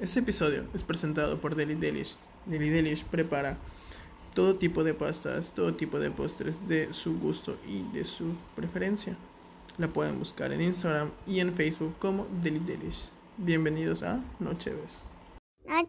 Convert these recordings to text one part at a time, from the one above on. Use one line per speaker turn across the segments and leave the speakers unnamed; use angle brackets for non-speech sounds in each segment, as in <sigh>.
Este episodio es presentado por Deli Delish. Deli Delish prepara todo tipo de pastas, todo tipo de postres de su gusto y de su preferencia. La pueden buscar en Instagram y en Facebook como Deli Delish. Bienvenidos a Nocheves.
No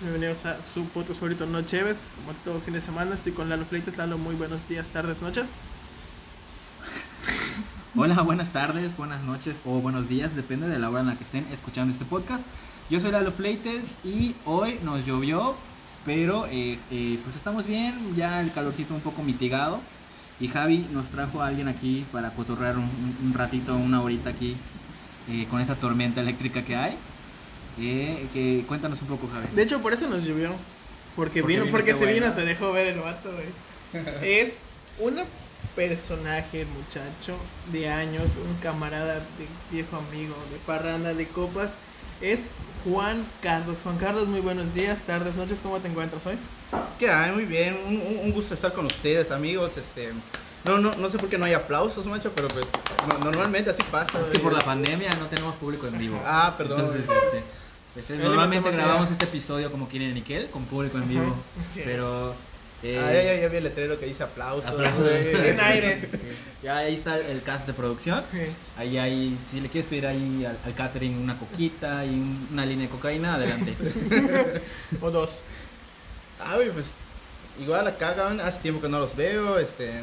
Bienvenidos a su podcast favorito Nocheves. Como todo fin de semana, estoy con Lalo Fleites. Lalo, muy buenos días, tardes, noches. <laughs>
Hola, buenas tardes, buenas noches o buenos días, depende de la hora en la que estén escuchando este podcast. Yo soy Lalo Fleites y hoy nos llovió, pero eh, eh, pues estamos bien, ya el calorcito un poco mitigado. Y Javi nos trajo a alguien aquí para cotorrear un ratito, una horita aquí eh, con esa tormenta eléctrica que hay. Eh, que, cuéntanos un poco, Javi.
De hecho, por eso nos llovió. Porque,
Porque
vino,
vino
porque se vino, se dejó ver el vato, güey. <laughs> es un personaje, muchacho, de años, un camarada, de viejo amigo, de parranda, de copas. Es Juan Carlos. Juan Carlos, muy buenos días, tardes, noches. ¿Cómo te encuentras hoy?
¿Qué hay? Muy bien, un, un- un gusto estar con ustedes, amigos. Este, no, no, no sé por qué no hay aplausos, macho, pero pues no- normalmente así pasa.
Es que por la pandemia no tenemos público en vivo.
Ah, perdón.
Entonces, este, pues,
Ahí
normalmente grabamos este episodio como quieren Nickel, con público en vivo. Pero. eh,
Ah, ya, ya, ya vi el letrero que dice aplausos.
Aplausos. <laughs>
En aire.
Ya ahí está el cast de producción.
Sí.
Ahí hay, si le quieres pedir ahí al, al catering una coquita y un- una línea de cocaína, adelante. <laughs>
O dos.
Ah, pues igual acá, hace tiempo que no los veo. Este,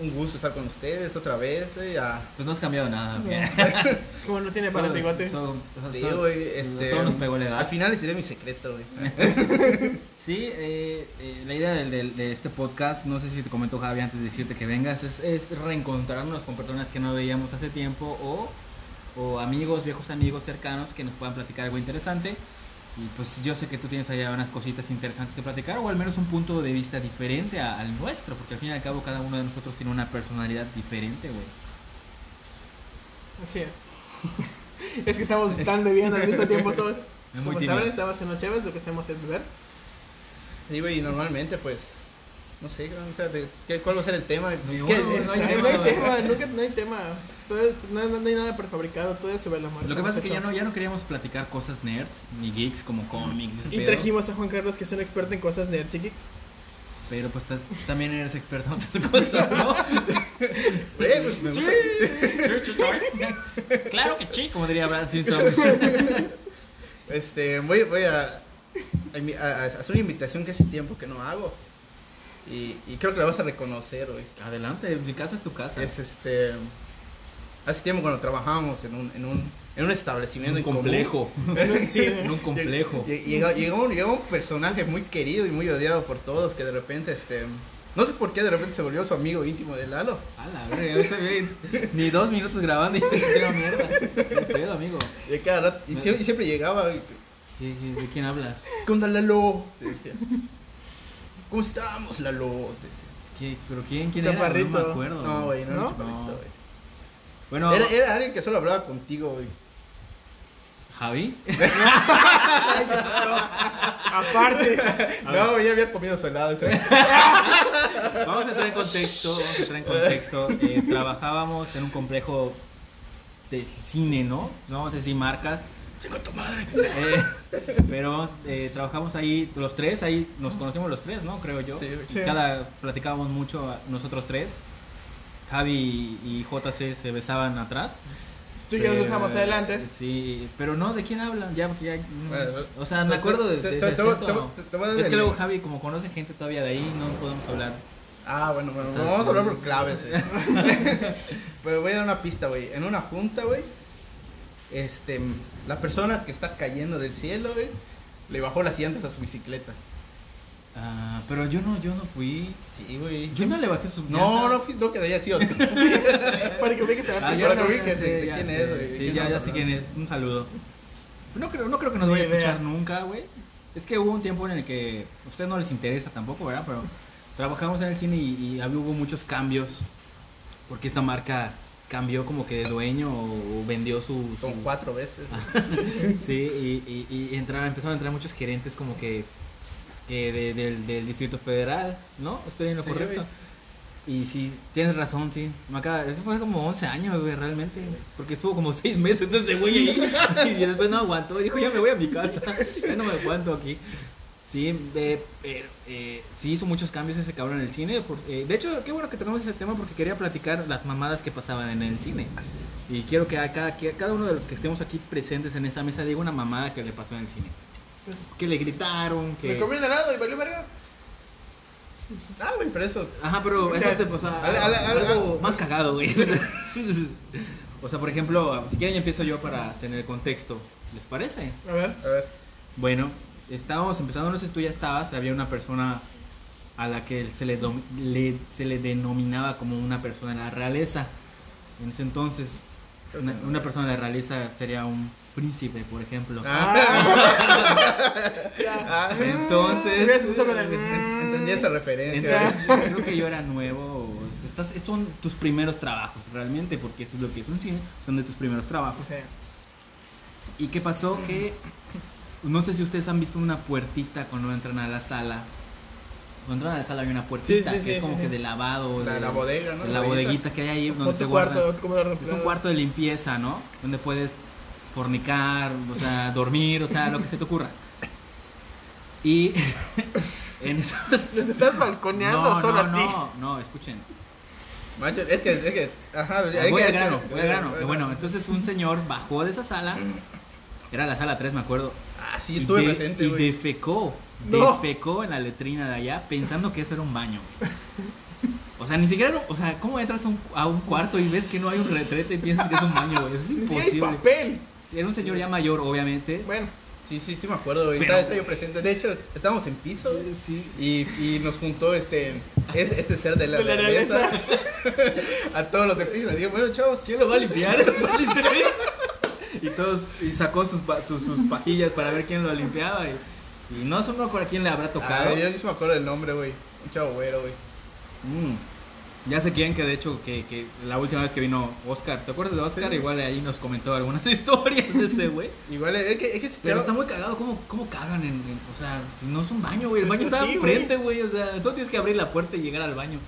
un gusto estar con ustedes otra vez. güey, ya.
Pues no has cambiado nada. <laughs>
Como no tiene para el bigote.
solo-
Sí,
solo-
güey,
sí,
este,
todo nos pegó la edad.
Al final les diré mi secreto, güey. <laughs>
Sí, eh, eh, la idea del- del- de, este podcast, no sé si te comentó Javi antes de decirte que vengas, es, es reencontrarnos con personas que no veíamos hace tiempo o, o amigos, viejos amigos cercanos que nos puedan platicar algo interesante. Y pues yo sé que tú tienes allá unas cositas interesantes que platicar o al menos un punto de vista diferente a- al nuestro, porque al fin y al cabo cada uno de nosotros tiene una personalidad diferente, güey.
Así es. <laughs> es que estamos tan bebiendo al mismo tiempo todos.
Es muy
Como saben, estamos en Nocheves, lo que hacemos es beber.
Sí, güey, y normalmente, pues, no sé, o sea, de, ¿qué- ¿cuál va a ser el tema? Es
Ninguno,
que-
no hay tema,
no hay tema, nunca no hay tema. Todo es- no, hay nada prefabricado, todo es sobre la marcha.
Lo que pasa es que ya no, ya no queríamos platicar cosas nerds ni geeks como cómics.
Y
pedo.
trajimos a Juan Carlos, que es un experto en cosas nerds y geeks.
Pero pues también eres experto en otras cosas, ¿no?
Güey, <laughs> pues, me gusta-
claro que sí, como diría Brad Simpson. <laughs>
Este, voy, voy a, a, invi- a- a hacer una invitación que hace tiempo que no hago. Y, y creo que la vas a reconocer, güey.
Adelante, mi casa es tu casa.
Es este. Hace tiempo cuando trabajábamos en un, en un, en un establecimiento
un complejo.
En un cine. <laughs>
En un complejo.
lle- Llegó, llegó, un, llegó un personaje muy querido y muy odiado por todos que de repente, este. No sé por qué de repente se volvió su amigo íntimo de Lalo.
A la verga, ese güey, Ni dos minutos grabando y me mierda. ¿Qué pedo, amigo?
Y, cada rato- y siempre, y siempre llegaba. y,
¿Qué- qué- ¿De quién hablas?
¿Qué onda, Lalo? Te decía. ¿Cómo estamos, Lalo? Te decía.
¿Qué- ¿Pero quién? ¿Quién
Chaparrito.
era? No me acuerdo.
No, güey, no,
¿No?
era chaparrito, güey.
Bueno,
Era, era alguien que solo hablaba contigo, güey.
Javi. <laughs>
Aparte. <laughs>
No, ya había comido su helado ese. <laughs>
Vamos a entrar en contexto, vamos a entrar en contexto. Eh, trabajábamos en un complejo de cine, ¿no? No vamos a decir marcas. ¡Chico tu madre! Eh, pero eh, trabajamos ahí los tres, ahí nos conocemos los tres, ¿no? Creo yo.
Sí.
Sí.
Cada platicábamos mucho nosotros tres. Javi y JC se besaban atrás.
Tú y yo nos
Pero,
estamos adelante.
Sí, pero no, ¿de quién hablan? Ya, mm,
Bueno,
o sea, me acuerdo de, acento. Es que luego Javi, como conoce gente todavía de ahí, no podemos hablar.
Ah, bueno, bueno,
O sea,
vamos a hablar por claves, güey. <laughs> Pues voy a dar una pista, güey. En una junta, güey, este, la persona que está cayendo del cielo, güey, le bajó las llantas a su bicicleta.
Ah, pero yo no, yo no fui.
Sí, güey.
Yo no le bajé sus
No, no, fui- no quedaría así otro.
Para que ubiques a la
Ah,
Para que
sé,
ubiques
ya sé,
de- de
ya
quién
sé.
es, güey,
Sí, ya, ya sé quién es. Un saludo. No creo, no creo que nos vaya a escuchar nunca, güey. Es que hubo un tiempo en el que a ustedes no les interesa tampoco, ¿verdad? Pero trabajamos en el cine y, y hubo muchos cambios. Porque esta marca cambió como que de dueño o, o vendió su... su-
Como cuatro veces.
Ah. <laughs> Sí, y, y, y entraron, empezaron a entrar muchos gerentes como que, que de- del, del Distrito Federal, ¿no? Estoy en lo
Sí,
correcto. Y sí, tienes razón, sí. Me acaba- eso fue como 11 años, güey, realmente. Porque estuvo como 6 meses <laughs> entonces güey ahí. <laughs> Y después no aguantó. Dijo, ya me voy a mi casa. <laughs> Ya no me aguanto aquí. Sí, eh, eh, eh, sí hizo muchos cambios ese cabrón en el cine. por- eh, de hecho, qué bueno que tocamos ese tema porque quería platicar las mamadas que pasaban en el cine. Y quiero que a cada, que a cada uno de los que estemos aquí presentes en esta mesa diga una mamada que le pasó en el cine.
Pues,
Que le gritaron, que...
me comí un helado y valió verga.
Ah, güey, pero eso.
Ajá, pero
O
eso te o sea,
ale- ale- ale-
algo más cagado, güey. <laughs> o sea, por ejemplo, si quieren ya empiezo yo para tener contexto. ¿Les parece?
A ver.
A ver.
Bueno, estábamos empezando, no sé si tú ya estabas, había una persona a la que se le, dom- le- se le denominaba como una persona de la realeza. En ese entonces, una, una persona de la realeza sería un príncipe, por ejemplo.
Ya. <laughs>
Ah,
Entonces-
con el.
entendí esa referencia.
Entonces, yo creo que yo era nuevo. Estás, estos son tus primeros trabajos, realmente, porque esto es lo que es un cine, son de tus primeros trabajos.
Sí.
¿Y qué pasó? Que no sé si ustedes han visto una puertita cuando entran a la sala. Cuando entran a la sala hay una puertita
Sí, sí,
que es como que de lavado.
La-
de-
la bodega, ¿no?
de
La bodeguita.
bodeguita que hay ahí donde se guarda.
cuarto,
Es un cuarto de limpieza, ¿no? Donde puedes fornicar, o sea, dormir, o sea, lo que se te ocurra. Y <laughs> en esas...
Les estás balconeando
No,
solo
no,
a ti.
no, no, escuchen.
Macho, es que, es que, ajá,
Voy
es que-
al grano, voy al grano. Bueno, entonces un señor bajó de esa sala, era la sala 3, me acuerdo.
Ah, sí,
y
estuve
de-
presente,
Y defecó,
No.
defecó en la letrina de allá pensando que eso era un baño. güey. O sea, ni siquiera, o sea, ¿cómo entras a un, a un cuarto y ves que no hay un retrete y piensas que es un baño, güey? Eso es
hay
imposible.
papel.
Era un señor ya mayor, obviamente.
Bueno,
Sí, sí, sí me acuerdo, güey.
Pero-
Estaba, yo presente. De hecho, estábamos en piso
Sí.
y, y nos juntó este, este, este ser de la,
De la
realeza <laughs> a todos los de piso. Le digo, bueno, chavos,
¿Quién lo va a limpiar? <laughs> y todos, y sacó sus, sus, sus pajillas para ver quién lo limpiaba. Y, y no sé no a quién le habrá
Ah,
tocado.
yo, yo sí me acuerdo del nombre, güey. Un chavo güero, güey.
Mm. Ya sé quién, que de hecho, que, que la última vez que vino Oscar, ¿te acuerdas de Oscar?
Sí.
Igual ahí nos comentó algunas <laughs> historias de este güey.
Igual, es que, es que ese
Pero está muy cagado, ¿cómo, cómo cagan en, en- O sea, si no es un baño, güey. El baño está
sí,
enfrente, güey. O sea, tú tienes que abrir la puerta y llegar al baño.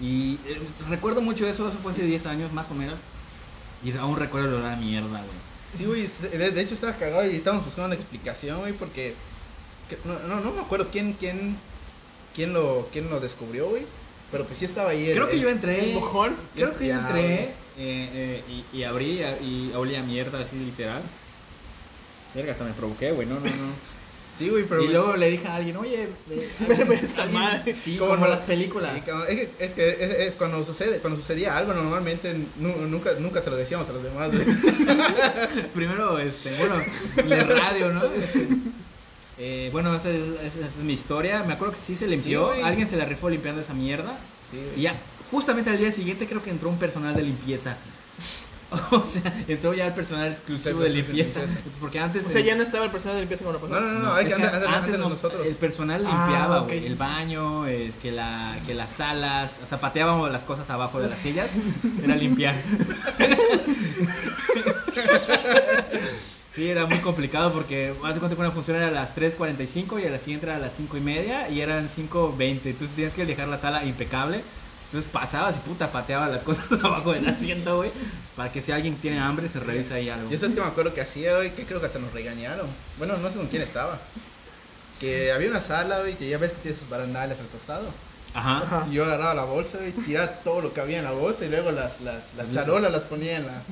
Y eh, recuerdo mucho eso, eso fue hace 10 años más o menos. Y aún recuerdo el olor a mierda, güey.
Sí, güey, de, de hecho estaba cagado y estábamos buscando una explicación, güey, porque que- no, no, no me acuerdo quién, quién, quién lo, quién lo descubrió, güey, pero pues sí estaba ahí. el-
Creo que
el-
yo entré.
mojón.
Creo que yo entré eh, eh, y, y abrí y olía a mierda así literal. Verga, hasta me provoqué, güey. No, no, no. <laughs>
Sí, güey, pero.
y luego le dije a alguien, oye,
esta <laughs>
alguien-
madre.
Sí,
¿Cómo
como las películas.
Sí, es que, es que es- es cuando, sucede, cuando sucedía algo, normalmente nu- nunca, nunca se lo decíamos a los demás, güey. <laughs>
Primero, este, bueno, de radio, ¿no? Eh, bueno, esa es, esa es mi historia. Me acuerdo que sí se limpió. Alguien se la rifó limpiando esa mierda.
Sí,
Y ya, justamente al día siguiente creo que entró un personal de limpieza. <laughs> O sea, entró ya el personal exclusivo de limpieza.
limpieza.
Porque antes.
O sea, ya no estaba el personal de limpieza cuando pasó.
No, no, no, no,
No,
hay
es
que
que
andar, andar-
antes nos-
nosotros.
el personal
Ah,
limpiaba, el baño, eh, que, la, que las salas, o sea, pateábamos las cosas abajo de las sillas, era limpiar. <laughs> Sí, era muy complicado porque haz de cuenta que una función era a las 3.45 y a la siguiente era a las 5 y media y eran 5.20. Entonces tienes que dejar la sala impecable. Entonces pasabas y puta pateaba las <laughs> cosas abajo del asiento, güey. Para que si alguien tiene hambre se revisa ahí algo.
Yo sabes que me acuerdo que hacía, güey, que creo que hasta nos regañaron. Bueno, no sé con quién estaba. Que había una sala, güey, que ya ves que tiene sus barandales al costado.
Ajá.
Ajá.
Y yo agarraba la bolsa, güey, tiraba todo lo que había en la bolsa y luego las, las, las charolas las ponía en la...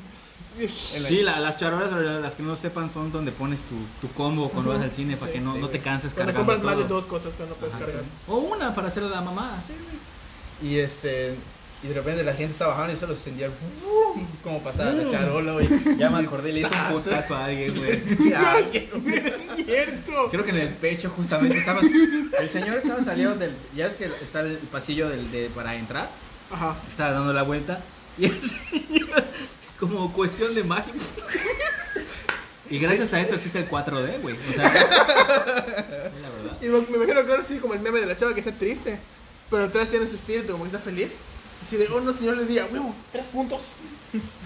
La
Sí, la- las charolas, las que no sepan, son donde pones tu, tu combo cuando vas al cine para
Sí,
que no,
sí,
no te canses
Cuando
cargando
compras más de dos cosas, pero no puedes
Ajá,
cargar.
sí. O una para hacer la mamada.
Y este. Y de repente la gente estaba bajando y solo se sentía como pasaba la charola, güey. <laughs>
Ya me acordé, le hice un putazo a alguien, güey. <laughs>
Ya, <laughs> que-
Es cierto.
Creo que en el pecho justamente estaba. El señor estaba saliendo del. Ya ves que está el pasillo del, de, para entrar.
Ajá.
Estaba dando la vuelta. Y el señor, como cuestión de magia. Y gracias a esto existe el 4D, güey. O sea, es la verdad.
Y me, imagino que ahora sí como el meme de la chava que está triste, pero atrás tiene ese espíritu como que está feliz. Así de, oh no, señor, le diga, huevo, tres puntos.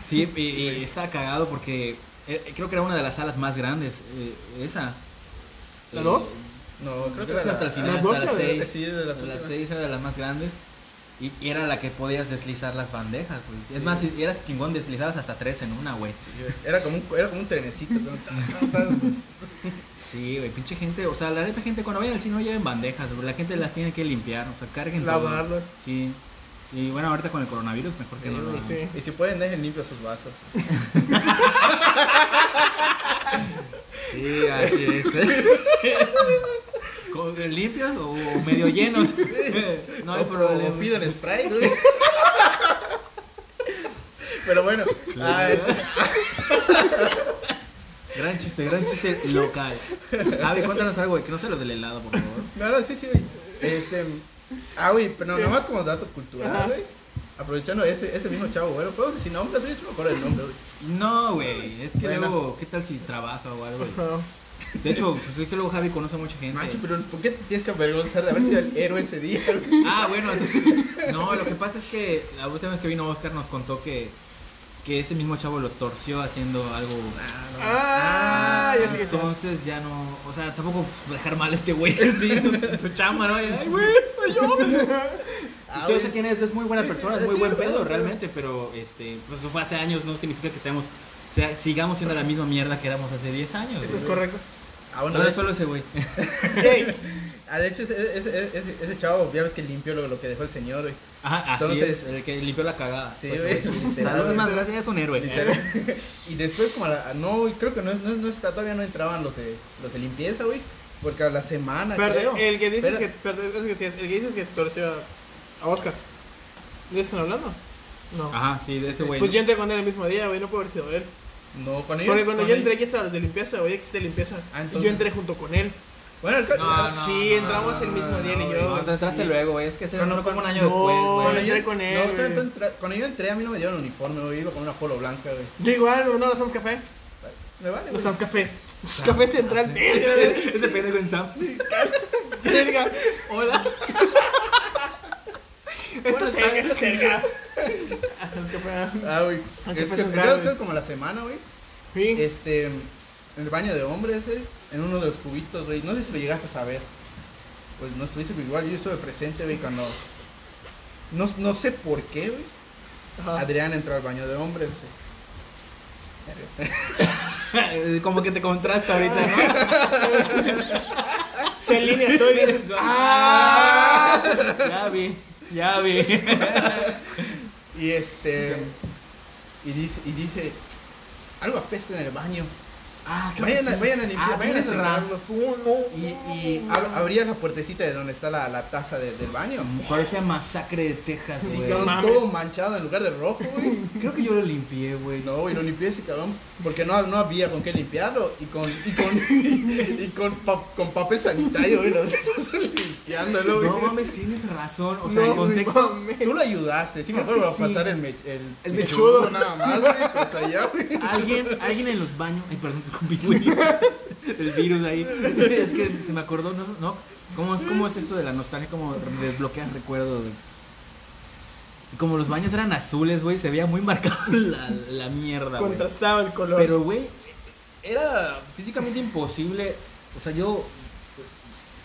Sí, y, y estaba cagado porque eh, creo que era una de las salas más grandes. eh, esa.
¿La
Eh,
dos?
No, creo que
Creo que
era
hasta el
la-
final,
¿Las
hasta
doce
las
o de-
6.
Sí, de las
las
últimas.
6 era de las más grandes. Y, era la que podías deslizar las bandejas, güey. Es más, si eras chingón, deslizabas hasta 3 en una, güey.
Era como un, era como un trenecito. <laughs>
Sí, güey, pinche gente. O sea, la neta, gente, cuando vayan al cine no lleven bandejas, güey. La gente las tiene que limpiar, o sea, carguen.
Lavarlas.
Sí. Y bueno, ahorita con el coronavirus, mejor que
Sí,
no lo hagan.
sí.
Y si pueden, dejen limpios sus vasos. <laughs>
Sí, así es. <laughs> ¿Con- ¿Limpios o, medio llenos? <laughs> <laughs> No hay
O-
problema.
O pidan Sprite, güey. <laughs> Pero bueno, ah, este,
Gran chiste, gran chiste local. Javi, cuéntanos algo, güey, que no sea lo del helado, por favor.
no, no, sí, sí, güey. Este, ah, güey, pero
¿Qué?
nomás como dato cultural, güey. Aprovechando ese, ese mismo chavo, güey. ¿Puedo decir nombres? güey? Yo no me acuerdo del nombre, güey.
No, güey, es que
Bueno.
luego, ¿qué tal si trabaja o algo? güey? De hecho, pues es que luego Javi conoce a mucha gente.
Macho, pero ¿por qué te tienes que avergonzar de haber sido el héroe ese día?
Ah, bueno, entonces. No, lo que pasa es que la última vez que vino Oscar nos contó que, que ese mismo chavo lo torció haciendo algo.
Ah, ya
Entonces ya no. O sea, tampoco dejar mal a este güey. <laughs> Sí, su, su chamba, ¿no? Ay, güey, soy yo.
Ah,
yo
güey.
sé quién es, es muy buena persona, es muy buen pedo realmente, pero este, pues fue hace años, no significa que estemos, o sea, sigamos siendo la misma mierda que éramos hace 10 años.
Eso es correcto.
Ah, bueno,
No,
de,
es solo ese güey. <laughs>
Ey,
ah, de hecho, ese, ese, ese, ese chavo, ya ves que limpió lo, lo que dejó el señor, güey.
Ajá, así
Entonces-
es, el que limpió la cagada.
Sí,
Pues,
güey,
Saludos más, gracias, es un héroe.
Literal. <laughs> Y después, como a la. No, creo que no, no, no está, todavía no entraban los de, los de limpieza, güey. Porque a la semana.
perdón,
creo.
el que dices que, perdón, es que sí, el que dices que torció a, Oscar. ¿De están hablando? No.
Ajá, sí, de ese güey.
Pues yo entré con él el mismo día, güey, no puede haber sido él.
No, cuando
Porque cuando
cuando
yo entré aquí estaban los de limpieza, güey, existe limpieza.
Ah, entonces-
yo entré junto con él.
Bueno, el caso.
No,
ah,
no,
sí, entramos
no,
el mismo día y yo.
No, te entraste
Sí.
luego, güey, es que se
Cuando-
no como un
cuando-
año después,
cuando
güey.
yo entré con él,
cuando yo entré, a mí no me dieron uniforme, güey. Iba con una polo blanca, güey.
Yo igual, no, nos damos café.
Me vale,
Nos damos café. Café central. <laughs>
Ese pendejo en Sam.
verga. <laughs>
Hola.
Está cerca, está <laughs> cerca.
Ah, güey.
Aunque
Es
fue
que,
central,
el caso es
güey.
que como la semana, güey.
Sí.
Este. En el baño de hombres, güey. En uno de los cubitos, güey. No sé si lo llegaste a saber. Pues no estuviste pero igual. Yo estuve presente, güey, cuando. No, no sé por qué, güey.
Ajá.
Adrián entró al baño de hombres, güey. <laughs>
Como que te contrasta ahorita, ¿no? <laughs>
Se alinea todo y dices, ¡ah!
Ya vi, ya vi. <laughs>
Y este. Y dice, y dice. Algo apesta en el baño.
Ah,
Vayan
que
a,
sí.
vayan a limpiar,
Ah,
vayan a
razón.
Y, y ab- abría la puertecita de donde está la, la taza de- del baño.
Parecía masacre de Texas,
Sí,
güey.
quedó
mames.
todo manchado en lugar de rojo, güey. <laughs>
Creo que yo lo limpié, güey.
No, güey, lo limpié ese cabrón. Porque no, no había con qué limpiarlo. Y con, y con, y con, pa- con papel sanitario, güey. Lo puso limpiándolo, güey.
No mames, tienes razón. O sea,
No,
en contexto.
mames.
Tú lo ayudaste, sí me
Creo
acuerdo
que
va a
sí.
pasar el, me- el,
El mechudo.
nada más, güey, hasta allá, güey.
Alguien, alguien en los baños. Ay, perdón, güey. El virus ahí. Es que se me acordó, ¿no? ¿No? ¿Cómo, es, ¿Cómo es esto de la nostalgia? Como desbloqueas recuerdos. Como los baños eran azules, güey, se veía muy marcado <laughs> la, la mierda.
Contrastaba el color.
Pero, güey, era físicamente imposible. O sea, yo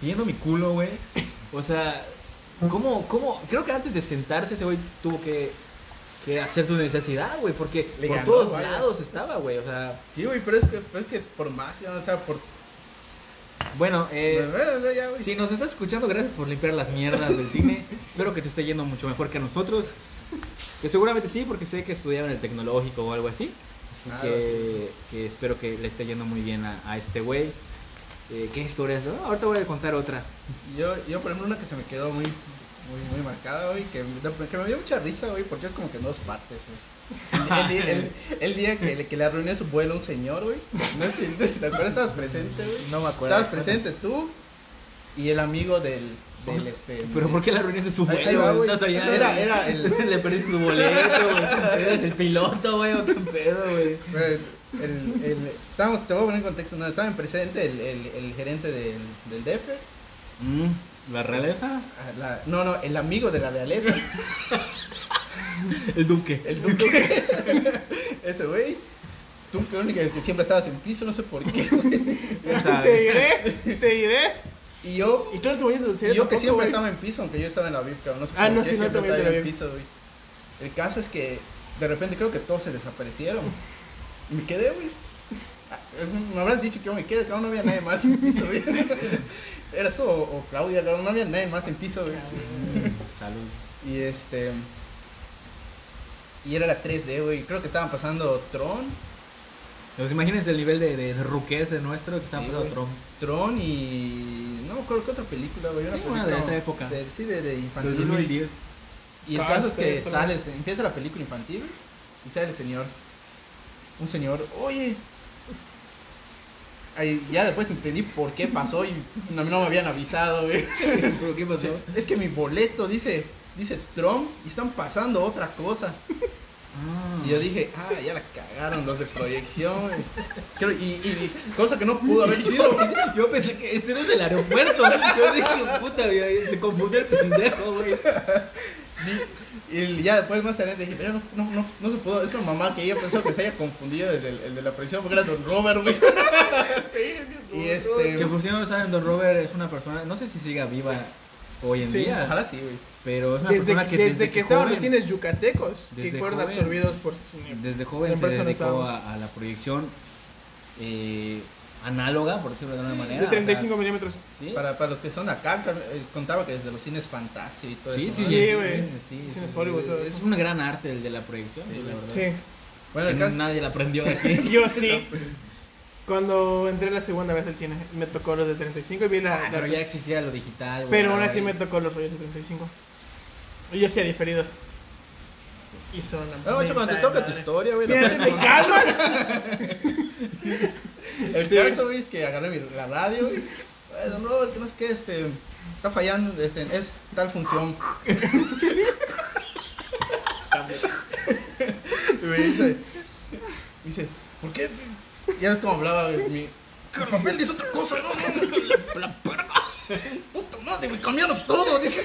viendo mi culo, güey. O sea, ¿cómo, cómo? Creo que antes de sentarse ese güey tuvo que, que hacer su necesidad, güey. Porque
Le
por
ganó,
todos
vaya.
lados estaba, güey. O sea,
Sí, güey, pero es que, pero es que por más, ya, o sea, por.
bueno, eh,
bueno, ya, güey.
si nos estás escuchando, gracias por limpiar las mierdas del cine. <laughs> Espero que te esté yendo mucho mejor que a nosotros. Que seguramente sí, porque sé que estudiaron el tecnológico o algo así. Así
Claro.
que, que espero que le esté yendo muy bien a, a este güey. Eh, ¿Qué historia es? Ah, ahorita voy a contar otra.
Yo, yo, por ejemplo, una que se me quedó muy, muy, muy marcada, güey, que, que me dio mucha risa, güey, porque es como que en dos partes, güey. <laughs> El, día- el- el día que, le- que le arruiné su vuelo a un señor, güey. No sé si te acuerdas, estabas presente, güey.
No me acuerdo.
Estabas presente tú y el amigo del, del este.
Pero ¿por qué la arruinaste su vuelo?
ahí va, güey.
Estás allá.
Era-
güey.
era el- <laughs>
Le perdiste su boleto, güey. Eres el piloto, güey. o ¿Qué pedo, güey?
El, el- estábamos, te voy a poner en contexto, no, estaba en presente el, el, el gerente del, del DF.
Mm, ¿La realeza?
la- no, no, el amigo de la realeza.
El duque.
El duque. Ese güey. Tú que única que siempre estabas en piso, no sé por qué.
Te diré, te diré.
Y yo,
Y tú no te movías del
y
cielo
yo que siempre estaba en piso, aunque yo estaba en la VIP, pero no sé
Ah,
por
no,
qué
sí, no te movías
en piso, güey. El caso es que de repente creo que todos se desaparecieron. Y me quedé, güey. <laughs> Me habrás dicho que yo me quedé, claro, no había nadie más en piso, güey. <laughs> Eras tú o, o Claudia, claro, no había nadie más en piso, güey. <laughs>
Salud.
Y este. Y era la 3D, güey. Creo que estaban pasando Tron.
Pues imagínense el nivel de, de, de ruquese nuestro que
Sí,
pasando. Trump.
Tron y. No acuerdo qué otra película, güey.
Sí, una
película
de esa época.
de- sí, de, de infantil. güey.
2010.
Y el
Ah,
caso es que sale, empieza la película infantil y sale el señor. Un señor, oye. Ya después entendí por qué pasó y no, no me habían avisado, güey. <laughs>
¿Pero qué pasó?
Es que mi boleto dice, dice Trump y están pasando otra cosa.
Ah.
Y yo dije, ah, ya la cagaron los de proyección. Creo- y, y cosa que no pudo haber sido.
Yo pensé que este no es el aeropuerto. Yo dije, puta, se confundió el pendejo, güey.
Y ya después más tarde dije, pero no, no, no, no se pudo. Es una mamá que ella pensó que se haya confundido el, del- el de la proyección porque era Don Robert, güey. <laughs> y este.
Que por si no lo saben, Don Robert es una persona, no sé si siga viva hoy en
Sí,
día,
Ojalá sí, güey.
pero es una
Desde,
persona que
desde,
desde,
que estaban
joven,
los cines yucatecos, que fueron
joven.
absorbidos por cine.
desde joven
En
se dedicó a, a la proyección eh, análoga, por decirlo de alguna manera.
De
o sea,
35 milímetros.
¿sí?
Para, para los que son acá, eh, contaba que desde los cines Fantasio y todo
Sí,
eso.
sí,
¿no?
sí,
güey.
sí, sí,
Cines
sí.
Hollywood, todo
Es
eso.
un gran arte el de la proyección,
Sí,
la verdad.
Sí.
Bueno, el caso.
nadie la aprendió de aquí. <laughs>
Yo sí. <laughs> Cuando entré la segunda vez al cine, me tocó los de 35 y vi la.
Ah,
la-
pero ya existía lo digital, güey.
pero aún así me tocó los rollos de 35. Y yo hacía diferidos. Y son
No, cuando te toca tu historia, güey.
me
contar. <laughs> El caso, güey, es que agarré mi, la radio, güey. "Ay, Don Robert, que no sé qué, este. Está fallando, este, es tal función. y me dice, me dice, ¿por qué? Ya ves cómo hablaba, güey. Mi, que el papel dice otra cosa, no, no. La perga. Puta madre, me cambiaron todo, dice.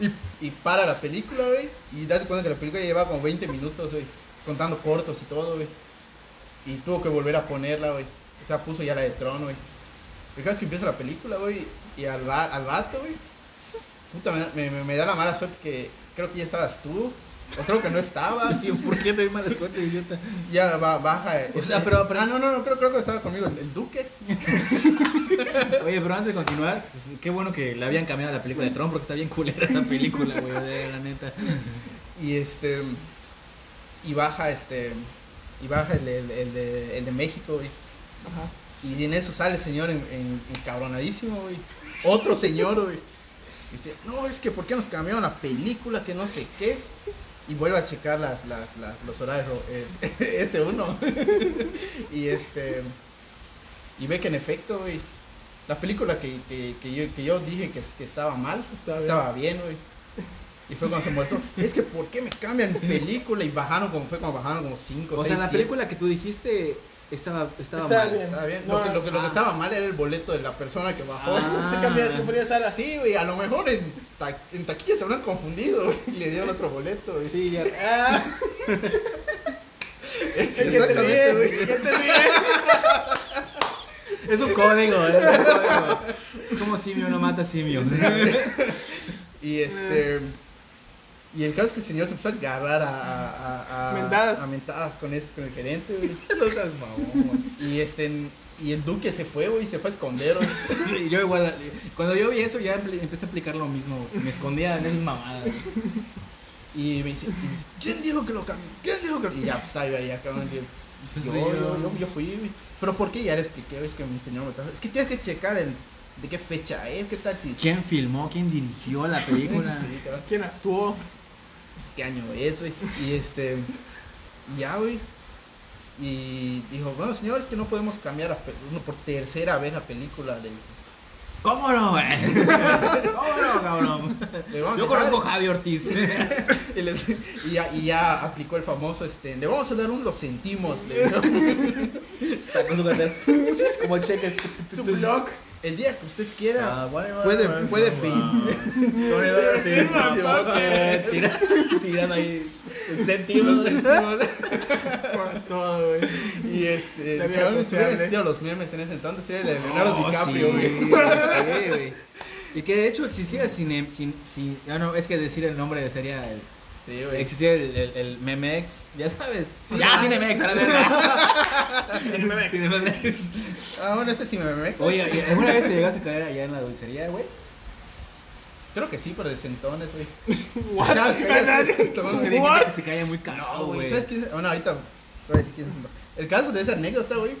Y, y para la película, güey. Y date cuenta que la película ya llevaba como 20 minutos, güey. Contando cortos y todo, güey. Y tuvo que volver a ponerla, güey. O sea, puso ya la de Tron, güey. El caso es que empieza la película, güey. Y al, ra- al rato, güey. Puta, me, me- me- da la mala suerte que creo que ya estabas tú. O creo que no estabas. <laughs>
Sí, ¿Por qué te doy mala suerte, idiota?
Ya va, baja.
O sea, pero- pero-
Ah, no, no, no, creo, creo que estaba conmigo el, el Duque. <laughs>
Oye, pero antes de continuar, pues, qué bueno que le habían cambiado la película de Tron porque está bien culera esa película, güey, de la neta.
Y este. Y baja este. Y baja el, el- el de, el de México, güey.
Ajá.
Y en eso sale el señor en, en- encabronadísimo, güey. Otro señor, güey. Y dice, no, es que ¿por qué nos cambiaron la película? Que no sé qué. Y vuelve a checar las, las, las- los horarios, eh, <laughs> este uno. <laughs> y este. Y ve que en efecto, güey. La película que, que, que yo, que yo dije que, que estaba mal,
Estaba
estaba, bien, güey. Y fue cuando se muerto. Es que ¿por qué me cambian película? Y bajaron como fue como bajaron como 5
O sea, la película que tú dijiste estaba, estaba,
Estaba
mal.
bien.
Estaba bien.
No,
lo que, lo que, lo que
ah.
estaba mal era el boleto de la persona que bajó.
Ah. <laughs>
Se cambió, se ponía sala.
Sí, güey, a lo mejor en, ta- en taquilla se habrán confundido y le dieron otro boleto, güey.
Sí, ya. <laughs>
Ah,
Exactamente, güey.
¿Qué te ríes?
Es un código, ¿eh? es un código. Como simio no mata simio. <laughs>
Y este. Y el caso es que el señor se empezó a agarrar a. a, a, a
Mentadas.
a mentadas con, este, con el gerente, güey. <laughs>
No seas mamón.
Y este. Y el duque se fue, güey, y se fue a esconder, güey. <laughs>
Sí, yo igual, cuando yo vi eso ya empecé a aplicar lo mismo. Me escondía en esas mamadas.
Y me dice, y me dice, ¿quién dijo que lo cambió? ¿Quién dijo que lo Y ya, pues estaba ahí, acá, güey.
Pues
Yo, yo,
yo.
yo, yo fui, güey. Pero ¿por qué? Ya le expliqué, güey, es que mi señor me trajo. Es que tienes que checar el, de qué fecha es, qué tal si...
¿Quién filmó? ¿Quién dirigió la <laughs> película?
Sí.
¿Quién actuó?
Qué año es, güey. Y este, ya, güey. Y dijo, bueno, señores, que no podemos cambiar a uno por tercera vez la película del...
¿Cómo no, güey? <laughs> ¿Cómo no, cabrón? Yo conozco a Javi Ortiz. <laughs>
y, les- y ya, y ya aplicó el famoso, este, le vamos a dar un lo sentimos, le.
Sacó su cartera. Como el cheque.
Su blog.
El día que usted quiera,
Ah, bueno,
puede,
bueno,
puede pedir.
Sonidor, sí,
motherfucker.
Tira- Tirando ahí centímetros.
Por todo, güey.
Y este, cabrón, si
confiable.
existido los memes en ese entonces, sería de Leonardo
Oh,
DiCaprio,
sí,
güey.
sí, güey. Y que de hecho existía sin, sin, sin, ah, no, es que decir el nombre sería el,
Sí, güey.
existía el, el, el Memex, ya sabes. Ya, Cinemex, a la. <laughs>
Cinemex.
Cinemex.
Ah, bueno, este sí me me
Oye, ¿y ¿alguna vez te llegaste a caer allá en la dulcería, güey?
Creo que sí, pero de centones, güey. <laughs>
What? <laughs>
Que se cae muy caro,
güey. ¿Sabes quién es? Bueno, ahorita es. El caso de esa anécdota, güey.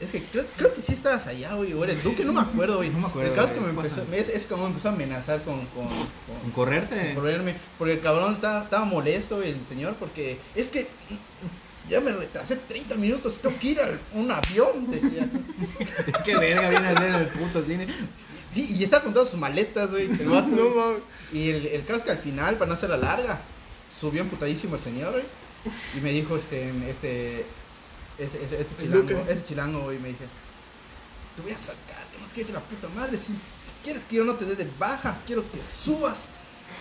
Es que creo, creo que sí estabas allá, güey. O eres Duque, no me acuerdo, güey.
No me acuerdo,
El caso es que me
¿qué
empezó,
pasa?
es, es como me empezó a amenazar con. con,
¿Con
con
correrte?
con correrme. Porque el cabrón estaba, estaba molesto, güey, el señor. Porque es que ya me retrasé 30 minutos. Tengo que ir a un avión, decía. <laughs>
Qué verga viene a ver el puto cine.
Sí, y estaba con todas sus maletas, güey. <laughs>
No
güey.
mames.
Y el, el caso es que al final, para no hacerla larga, subió emputadísimo el señor, güey. Y me dijo, este, este, este
El
chilango, ese chilango, güey, me dice, te voy a sacar, que no sé qué, que la puta madre, si, si quieres que yo no te dé de baja, quiero que subas,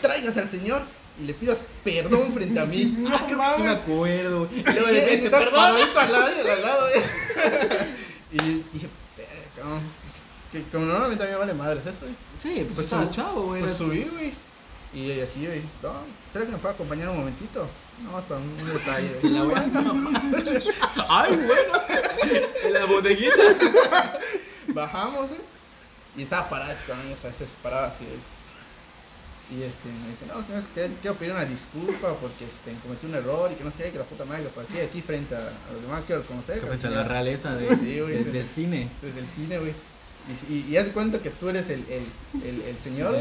traigas al señor y le pidas perdón frente a mí. <laughs>
Ah, creo que sí me acuerdo. Y luego le
ese
perdón.
paradito al lado, al lado. <laughs> Y dije, "Verga, cabrón". que como normalmente a mí me vale madres eso, güey.
Sí, pues,
Pues
chavo, güey.
Pues subí, güey. Y así, güey. No, ¿será que me puede acompañar un momentito? No, para un, detalle. <laughs>
Se la
güey.
Ay, bueno. En la bodeguita.
Bajamos, güey. Y estaba parada ese cabrón, o sea, se paraba así, güey. Y este, me dice, no, señor, es que quiero pedir una disculpa porque este, cometí un error y que no sé, que la puta madre, que aquí, aquí frente a, a los demás quiero reconocer.
Que
que
la realeza de,
Sí, güey.
desde el cine.
Desde el cine, güey. Y, y, y haz cuenta que tú eres el, el, el, el señor.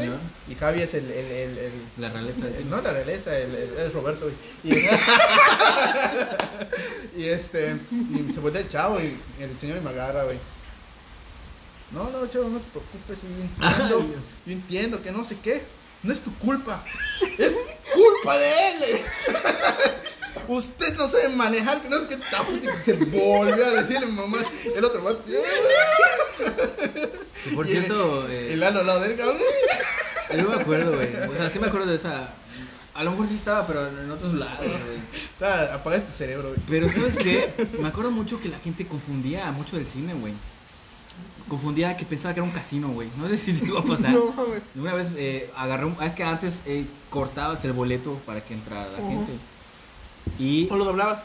Y Javi es el, el,
La realeza.
No la realeza, el, es Roberto, <laughs> y este, y se voltea el chavo y el señor me agarra, güey. No, no, chavo, no te preocupes, yo entiendo, yo entiendo que no sé qué. No es tu culpa, es culpa de él. Eh. Usted no sabe manejar, que no tapo. Y se volvió a decirle mi mamá, el otro.
Que por
y el-
cierto, eh,
El ano al lado del cabrón.
yo me acuerdo, güey. O sea, sí me acuerdo de esa. A lo mejor sí estaba, pero en otros lados, güey.
Apagas tu cerebro, güey.
Pero ¿sabes qué? Me acuerdo mucho que la gente confundía mucho del cine, güey. Confundía que pensaba que era un casino, güey. No sé si se iba a pasar.
No mames.
Una vez eh, agarré un... Es que antes eh, cortabas el boleto para que entrara la gente. Y...
O lo doblabas.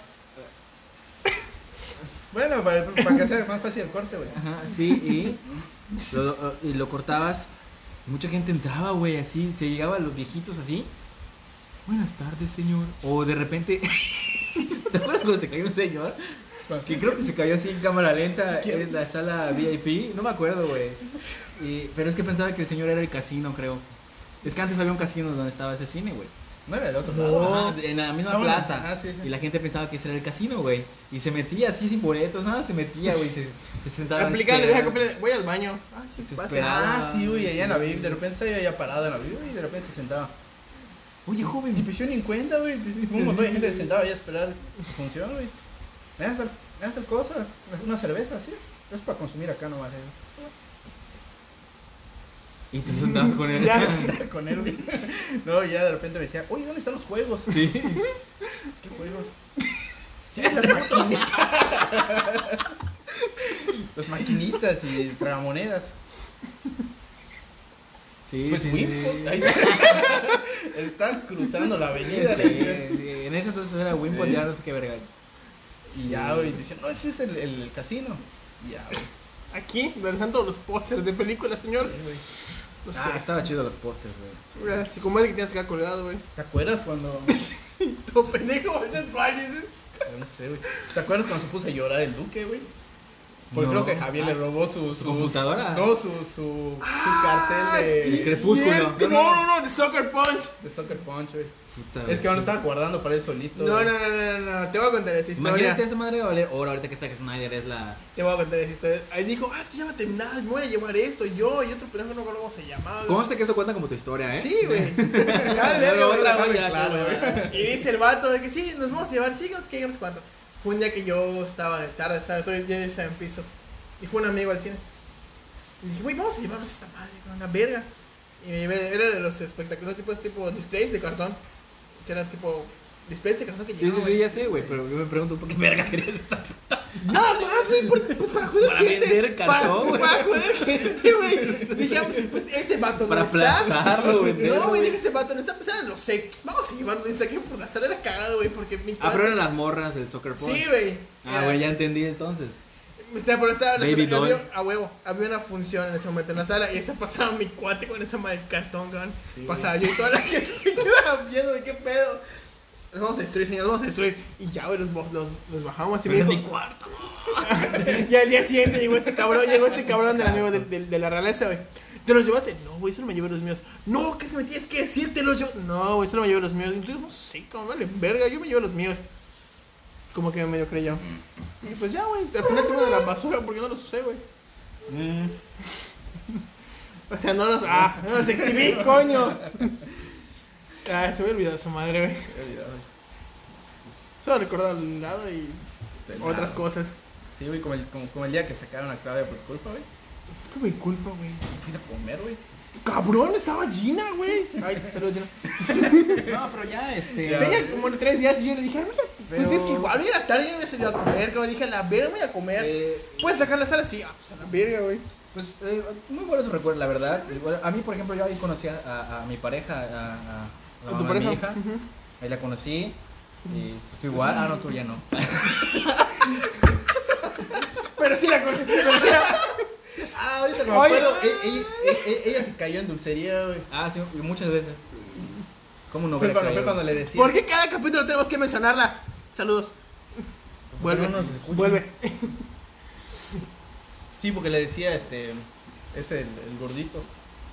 Bueno, para, para que sea más fácil el corte, güey.
Ajá, sí, y lo, y lo cortabas. Mucha gente entraba, güey, así. Se llegaba a los viejitos así. Buenas tardes, señor. O de repente... <laughs> ¿Te acuerdas cuando se cayó un señor? Que creo que se cayó así en cámara lenta
¿Quién?
en la sala VIP. No me acuerdo, güey. Pero es que pensaba que el señor era el casino, creo. Es que antes había un casino donde estaba ese cine, güey.
No era del otro
No.
lado.
Ajá, en la misma
Ah, bueno,
plaza.
ah, sí, sí.
Y la gente pensaba que ese era el casino, güey. Y se metía así sin boletos, nada, se metía, güey. Se, se sentaba. esperar.
deja que voy al baño. Ah, sí,
Se.
Ah, sí, güey, allá en la VIP. De repente yo allá parado en la VIP y de repente se sentaba.
Oye,
Y
joven.
pues ni en cuenta, güey. pues, Un montón de gente se sentaba ahí a esperar su función, güey. Me das tal, cosa, una cerveza, sí. Es para consumir acá nomás. eh.
Y te sentabas con él. <laughs>
Ya. <laughs>
Con él, güey. No, ya de repente me decía, oye, ¿dónde están los juegos?
Sí.
¿Qué juegos? Sí, esas maquinitas. <laughs> Las maquinitas y tragamonedas.
Sí,
Pues
sí,
Wimpo,
sí.
ahí- Están cruzando la avenida.
sí, sí. En ese entonces era Wimpo,
Sí.
ya no sé qué vergas.
Y ya, güey, dicen, no, ese es el, el casino. Y ya, güey.
Aquí, donde están todos los pósters de películas, señor.
Güey.
No sé.
Ah, estaba chido los pósters, güey.
Así como es que tienes acá colgado, güey.
¿Te acuerdas cuando.? <laughs>
Tu pendejo, ¿cuál dices?
No sé, güey. ¿Te acuerdas cuando se puso a llorar el Duque, güey? Porque
No.
creo que Javier
Ah,
le robó su, su
computadora?
No, su, su, su cartel de,
sí, Crepúsculo.
No, no, no, de Soccer Punch.
de Soccer Punch, güey.
Puta,
Es que
güey.
aún estaba guardando para él solito.
No, no, no, no, no, no, te voy a contar esa historia.
Imagínate esa madre va a valer oro ahorita que está que Snyder es la.
Te voy a contar esa historia. Ahí dijo, ah, es que ya va a terminar, me voy a llevar esto, yo y otro pendejo no me acuerdo cómo se llamaba.
Conste que eso cuenta como tu historia, ¿eh?
Sí, güey. <laughs> Dale,
Ya
verga,
lo voy a
güey,
dejar
dale,
en claro,
güey. Y dice el vato de que sí, nos vamos a llevar, sí, que nos quedamos cuánto. Fue un día que yo estaba de tarde, estaba, todavía ya estaba en piso. Y fue un amigo al cine. Y dije, güey, vamos a llevarnos esta madre, güey, una verga. Y me llevé, era de los espectáculos tipo, tipo displays de cartón. Que era tipo displays de cartón que
Sí, sí,
llegaban,
sí,
güey.
ya sé, güey, pero yo me pregunto por qué verga <laughs> querías esta
Nada más, güey, por- pues para joder
Para
gente.
vender cartón, güey.
para, para joder gente, güey. Ah, pues, ese vato
Para
no está.
aplastarlo, güey.
No, güey, dije, ese vato no está. Pues eran los sé. Vamos a llevarlo. Y saqué por la sala, era cagado, güey, porque mi
Ah, pero eran las morras del Soccer Punch.
Sí, güey.
Ah,
Era-
güey, ya entendí entonces.
Estaba, pero estaba
Baby
había-
doll.
a huevo, había una función en ese momento en la sala y esa pasaba mi cuate con esa madre de cartón, cabrón.
Sí,
pasaba yo y toda la <laughs> gente se quedaba viendo de qué pedo. Los vamos a destruir, señor, los vamos a destruir. Y ya, güey, los, los, los bajamos y me dijo,
mi cuarto. <laughs>
Y al día siguiente llegó este cabrón, llegó este cabrón del amigo del- del- de, la realeza, güey. ¿Te los llevaste? No, güey, solo me llevé los míos. No, ¿qué se me tienes que decir? Te los llevo. No, güey, solo me llevé los míos. Entonces, no sé, cabrón, vale, verga, yo me llevo los míos. Como que medio creyó. Y pues ya, güey, al final tengo de la basura porque no los usé, güey.
Mm.
O sea, no los. Ah, no los exhibí, <laughs> coño. Ah, se me olvidó esa madre, güey.
He olvidado, güey.
Solo recordar al lado y otras cosas.
Sí, güey, como el, como, como el día que sacaron a Claudia por culpa, güey.
Fue mi culpa, güey.
Fuiste a comer, güey.
Cabrón, estaba Gina, güey. Ay, saludos, Gina.
No, pero ya, este.
Ya.
Tenía como tres días y yo le dije, mira, pues
Pero-
es que igual hoy era tarde y yo no había salido a comer, cabrón. Dije, a la verga voy a comer.
eh,
¿Puedes sacar la sala? Sí, ah, pues a la verga, güey.
Pues eh, muy buenos recuerdos, la verdad. A mí, por ejemplo, yo ahí conocí a, a- a mi pareja, a, a- a la
¿Con tu
mamá de mi
pareja?
hija. Ahí la conocí. Y pues, tú igual. Ah, no, tú ya no. <laughs>
Pero sí la conocí, pero sí la...
Ah, ahorita me
Oye.
acuerdo. e- Ella, ella- ella se cayó en dulcería, güey.
Ah, sí, muchas veces. ¿Cómo no
Fue cuando, fue
caído?
cuando le decía.
¿Por qué cada capítulo tenemos que mencionarla? Saludos. Vuelve,
no
vuelve.
Sí, porque le decía, este. Este, el, el gordito.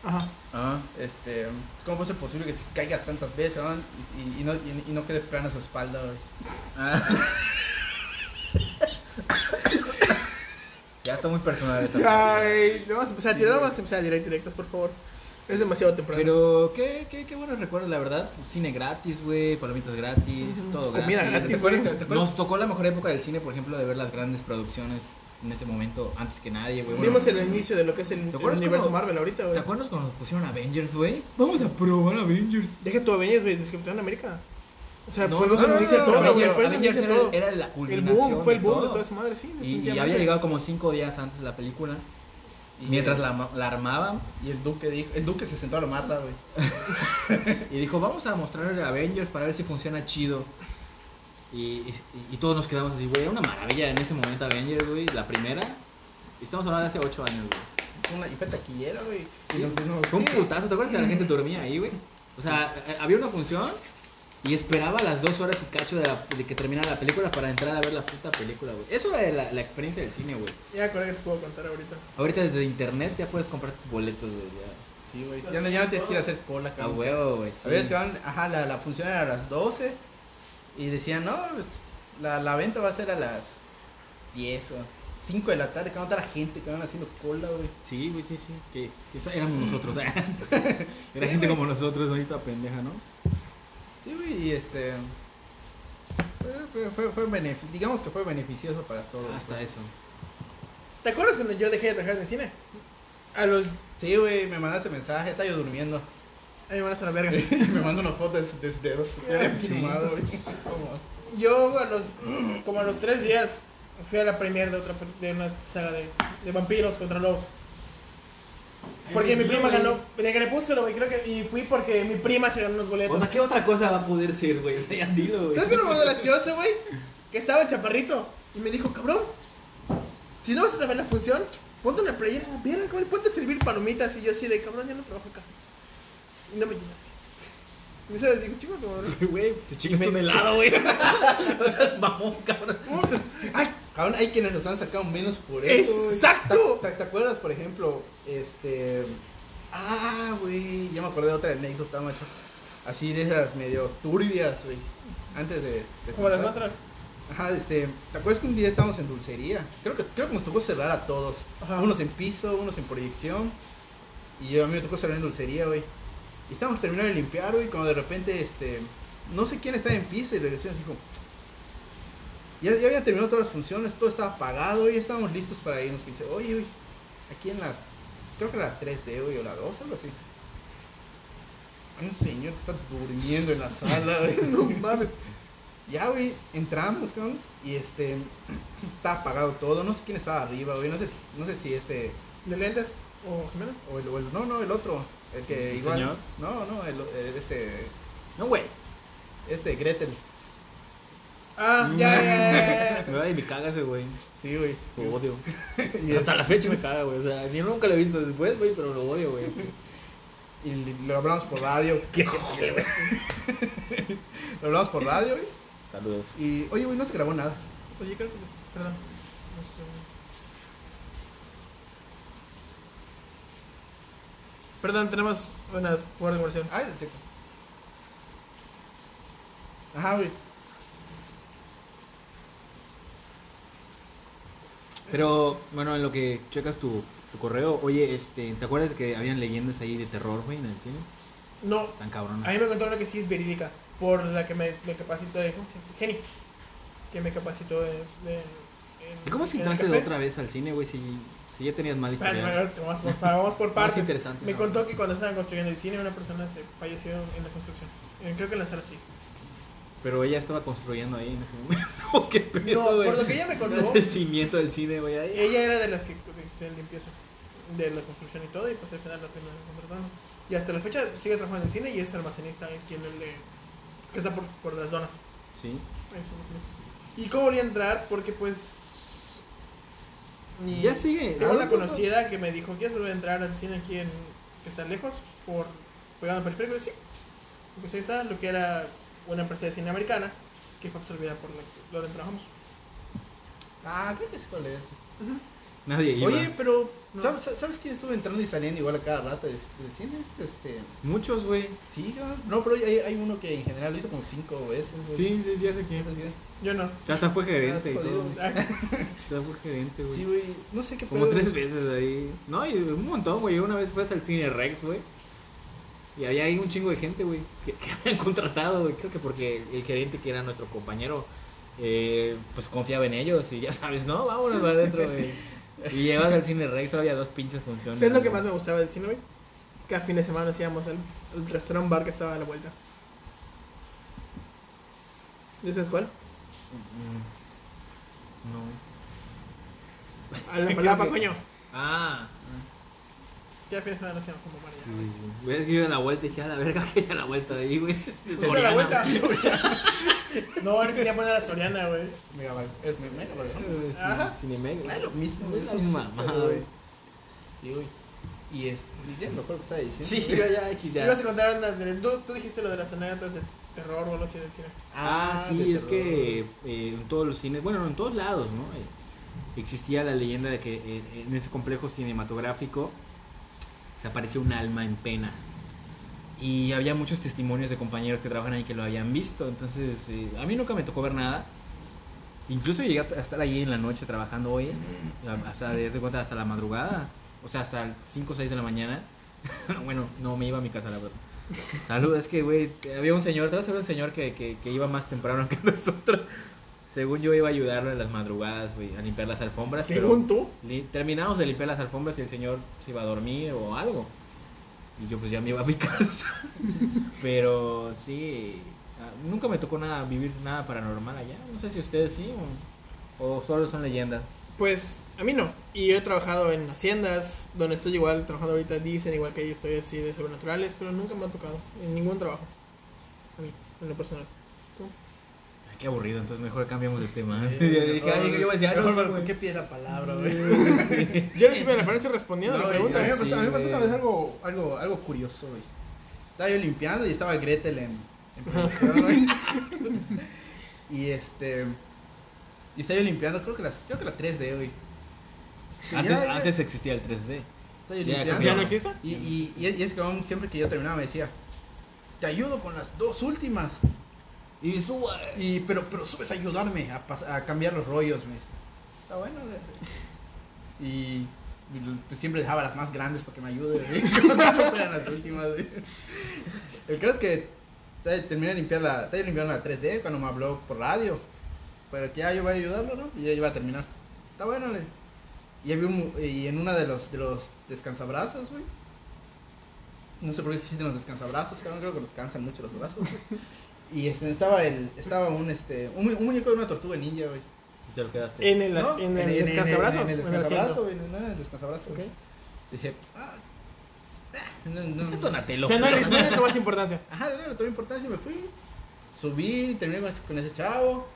Ajá.
Ah,
Este. ¿Cómo puede ser posible que se caiga tantas veces, ¿no? Y, y- y no, y, y no quede plana su espalda, güey.
ah. <laughs> ya está muy personal esta parte.
Ay, vamos a empezar a tirar, vamos a empezar a tirar directos, por favor. Es demasiado temprano.
Pero qué, qué, qué buenos recuerdos, la verdad. Cine gratis, güey, palomitas gratis, todo
Comida
gratis.
gratis,
¿Te acuerdas?
güey.
¿Te acuerdas?
Nos tocó la mejor época del cine, por ejemplo, de ver las grandes producciones en ese momento, antes que nadie, güey. Bueno,
Vimos el inicio de lo que es el, universo
cuando-
Marvel ahorita,
¿Te
güey.
acuerdas cuando nos pusieron Avengers, güey? Vamos a probar Avengers.
Deja tu Avengers, güey, Capitán América. O sea,
No,
fue
no,
lo que
no,
nos dice
no,
todo, güey.
Avengers,
Fue dice
era,
todo.
era la
El
culminación
boom, fue el
de
boom de
todo.
toda esa madre, sí.
Y, había llegado como cinco días antes de la película.
Y-
Mientras la, la armaban
Y el duque dijo. El duque se sentó a armarla, güey. <laughs>
y dijo, vamos a mostrarle Avengers para ver si funciona chido. Y, y, y todos nos quedamos así, güey, era una maravilla en ese momento Avengers, güey, la primera. Y estamos hablando de hace ocho años, güey.
Una- Y fue taquillera, güey.
Sí, Fue un
sí.
putazo, ¿te acuerdas que la gente dormía ahí, güey? O sea, eh, había una función y esperaba las dos horas y cacho de, la- de que terminara la película para entrar a ver la puta película, güey. Eso era la, la experiencia del cine, güey.
Ya, con que te puedo contar ahorita.
Ahorita desde internet ya puedes comprar tus boletos, güey. Ya.
Sí, güey. Ya no, ya no tienes que ir a hacer cola,
A
cabrón.
huevo, güey.
A veces que van, ajá, la, la función era a las 12 y decían, no, pues, la, la venta va a ser a las 10 o 5 de la tarde, que van a estar gente que van haciendo cola, güey.
Sí, güey, sí, sí. Que, que eso éramos <clears throat> nosotros. <laughs> Era
Sí,
gente como nosotros, ahorita pendeja, ¿no?
Sí, güey, y este... Fue, fue, fue, digamos que fue beneficioso para todos.
Hasta
güey.
eso.
¿Te acuerdas cuando yo dejé de trabajar en el cine? A los.
Sí, güey, me mandaste mensaje, estaba yo durmiendo.
Ahí me mandaste a la verga. <laughs>
me mandó una foto de sus de dedos.
Sí.
filmado, güey. ¿Cómo?
Yo a los. Como a los tres días fui a la premiere de otra de una saga de, de vampiros contra lobos. Porque mi prima ganó. De Crepúsculo, güey, creo que. Y fui porque mi prima se ganó unos boletos.
O sea, ¿qué otra cosa va a poder ser, güey? O sea, ya dilo, güey.
¿Sabes qué lo más gracioso, güey? Que estaba el chaparrito y me dijo, cabrón, si no vas a ver la función, ponte una playera, mira, cabrón, ponte a servir palomitas. Y yo así de, cabrón, ya no trabajo acá. Y no me llevaste. Y yo les digo, chico, tu madre. <laughs>
Güey, te chingas un helado, güey. <laughs> O sea, es mamón, cabrón.
Ay,
Aún hay quienes nos han sacado menos por eso.
¡Exacto!
¿Te, acuerdas, por ejemplo, este... Ah, güey, ya me acordé de otra anécdota, macho. Así de esas medio turbias, güey. Antes de... de
Como las nuestras.
Ajá, este... ¿Te acuerdas que un día estábamos en dulcería? Creo que, creo que nos tocó cerrar a todos.
Ajá.
Unos en piso, unos en proyección. Y yo a mí me tocó cerrar en dulcería, güey. Y estábamos terminando de limpiar, güey, cuando de repente, este... No sé quién estaba en piso y regresó y nos dijo... Ya, ya habían terminado todas las funciones, todo estaba apagado y estábamos listos para irnos. Y dice, oye, güey, aquí en las... Creo que era la 3D, güey, o la 2, algo así. Hay un señor que está durmiendo en la sala, güey. <laughs>
No mames.
Ya, güey, entramos, cabrón, y este... <clears throat> Estaba apagado todo, no sé quién estaba arriba, güey, no sé, si- no sé si este...
¿De lentes? ¿O Jiménez?
O el, o el- no, no, el otro, el que
¿El
igual...
señor?
No, no, el, el- este...
No, güey.
Este, Gretel.
Ah, ya, ya, ya, ya. <laughs>
Ay, me caga ese güey.
Sí, güey.
Lo odio. <laughs>
Y,
Hasta la fecha me caga, güey. O sea, ni nunca lo he visto después, güey, pero lo odio, güey.
y lo hablamos por radio. <laughs>
¿Qué?
Lo hablamos por radio, güey.
Saludos.
Y, oye, güey, no se grabó nada.
Oye, creo que... Perdón. No sé. Perdón, tenemos una guardia comercial.
Ay, checo. Ajá, güey.
Pero, bueno, en lo que checas tu, tu correo, oye, este, ¿te acuerdas que habían leyendas ahí de terror, güey, en el cine?
No,
Tan cabrón.
a mí me contó una que sí es verídica. Por la que me, me capacitó de... ¿Cómo se llama? Geni. Que me capacitó de... de-
¿Y cómo
el
entraste de otra vez al cine, güey, si, si ya tenías mal
Espérate,
historial?
espérate, Vamos, vamos, vamos por <laughs> partes.
interesante,
Me
¿no?
contó que cuando estaban construyendo el cine, una persona se falleció en la construcción. Creo que en la sala 6.
Pero ella estaba construyendo ahí en ese momento. <laughs> ¿Qué pedo,
No, por lo que ella me contó,
el cimiento del cine, güey,
ella era de las que, se limpieza de la construcción y todo, y pues al final la terminaron contratando. Y hasta la fecha sigue trabajando en el cine y es almacenista aquí en el de. que está por, por las donas.
Sí.
Es. ¿Y cómo volví a entrar? Porque pues. ni-
Ya sigue.
Tengo una
Ah,
conocida que me dijo, ¿quieres volver a entrar al cine aquí en. que está lejos? Por. pegado al periférico? Y sí. Pues ahí está, lo que era una empresa de cine americana, que fue absorbida por lo, lo donde trabajamos.
Ah, creo que es cuál es.
Nadie iba.
Oye, pero,
No.
¿sabes, ¿sabes quién estuvo entrando y saliendo igual a cada rato del cine? Este, este...
Muchos, güey.
Sí, no, pero hay, hay uno que en general lo hizo como cinco veces. güey.
Sí, sí, ya sé quién.
Yo no.
Hasta fue gerente
Ah,
y todo. Hasta <laughs> fue gerente, güey.
Sí, güey, no sé qué
Como
pedo.
tres veces ahí. No, y un montón, güey. Una vez fue hasta el cine Rex, güey. Y había ahí un chingo de gente, güey, que, que <laughs> habían contratado, güey. Creo que porque el gerente, que era nuestro compañero, eh, pues confiaba en ellos. Y ya sabes, no, vámonos para adentro, güey. <laughs> Y llegabas al cine Rex, había dos pinches funciones.
¿Sabes lo que más me gustaba del cine, güey? Cada fin de semana nos íbamos al, al restaurant bar que estaba a la vuelta. ¿Ya sabes cuál?
Mm, No.
A <laughs> la palapa, coño.
Ah.
De semana nos íbamos como María.
Sí, sí, sí. Ves que yo a la vuelta y dije, a la verga, <laughs> que ya la vuelta de ahí, güey.
¿Es a la vuelta?
Soriana, <laughs>
no, tenía que poner a la Soriana, güey.
Mega Mega ¿no?
güey. Sí,
Ajá.
Cinemex,
Es lo mismo,
Es
güey.
la misma mamada,
Pero,
güey.
Sí, güey. Y este, ya me acuerdo qué estaba diciendo.
Sí, yo ya, X ya.
Ibas a contar una tú, tú dijiste lo de las anécdotas de terror o algo así del cine.
Ah, sí,
de
es
terror.
que eh, en todos los cines, bueno, en todos lados, ¿no? Eh, existía la leyenda de que eh, en ese complejo cinematográfico se apareció un alma en pena. Y había muchos testimonios de compañeros que trabajan ahí que lo habían visto. Entonces, eh, a mí nunca me tocó ver nada. Incluso llegué a estar ahí en la noche trabajando hoy, o sea, desde cuenta hasta la madrugada, o sea, hasta 5 o 6 de la mañana. <laughs> bueno, no me iba a mi casa, la verdad. Salud, es que, güey, había un señor, te vas a ver un señor que, que, que iba más temprano que <laughs> nosotros. Según yo iba a ayudarlo en las madrugadas, güey, a limpiar las alfombras. pero
Según tú.
terminamos de limpiar las alfombras y el señor se iba a dormir o algo. Y yo pues ya me iba a mi <laughs> casa. pero sí, ah, nunca me tocó nada, vivir nada paranormal allá. No sé si ustedes sí o, o solo son leyendas.
Pues a mí no. Y he trabajado en haciendas, donde estoy igual, trabajando ahorita dicen igual que hay historias así de sobrenaturales, pero nunca me ha tocado en ningún trabajo. A mí, en lo personal.
Qué aburrido, entonces mejor cambiamos de tema.
Sí, <laughs>
yo dije,
mejor,
ay, yo voy a decir, ah, no,
mejor,
sí,
¿por
güey.
qué pide la palabra, güey?
Yo no sé, me la parece respondiendo
No,
a la pregunta.
a mí me
Sí,
pasó, a mí me pasó
güey.
una vez algo, algo, algo curioso, güey. Estaba yo limpiando y estaba Gretel en, en producción, güey. <laughs> y este. Y estaba yo limpiando, creo que, las, creo que la 3D, güey.
Antes,
ya- ya-
antes existía el 3D.
estaba yo
ya.
¿Ya no existe?
Y, y, y es y es que aún siempre que yo terminaba me decía, te ayudo con las dos últimas.
Y suba.
Y, pero, pero subes a ayudarme a, pas- a cambiar los rollos, me dice. Está bueno. güey. Y, y pues siempre dejaba las más grandes para que me ayude. güey, <laughs> cuando fueran las últimas. güey. El caso es que eh, terminé de limpiar la, estaba limpiando la 3D cuando me habló por radio. Pero que ya yo voy a ayudarlo, ¿no? Y ya iba a terminar. Está bueno, le. Y, había un- y en una de los, de los descansabrazos, güey. No sé por qué existen los descansabrazos, cabrón. Creo que los cansan mucho los brazos, güey. Y este, estaba, el, estaba un, este, un, un muñeco de una tortuga ninja, güey.
Y te lo quedaste.
En el,
¿No?
en el descansabrazo.
En el
en
descansabrazo, güey. No, en el descansabrazo.
Ok.
Dije, ah, ah, no, no.
Donatello.
O sea, no le, no importancia.
Ajá, no le tomé importancia y me fui. Subí, terminé con ese, con ese chavo.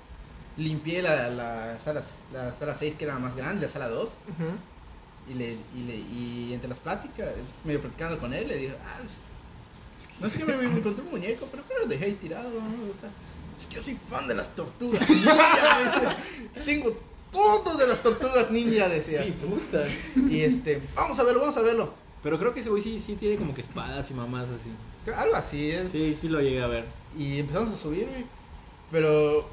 Limpié la, la, sala, la sala 6, que era la más grande, la sala 2.
Ujú.
Y, le, y, le, y entre las pláticas, medio platicando con él, le dije, ah, pues, no es que me, me encontré un muñeco, pero, pero lo dejé ahí tirado, no me gusta. Es que yo soy fan de las tortugas ninja. Tengo todo de las tortugas ninja, decía.
Sí, puta.
Y este, vamos a verlo, vamos a verlo.
Pero creo que ese güey sí, sí tiene como que espadas y mamás así.
Algo así es.
Sí, sí lo llegué a ver.
Y empezamos a subir, güey. Pero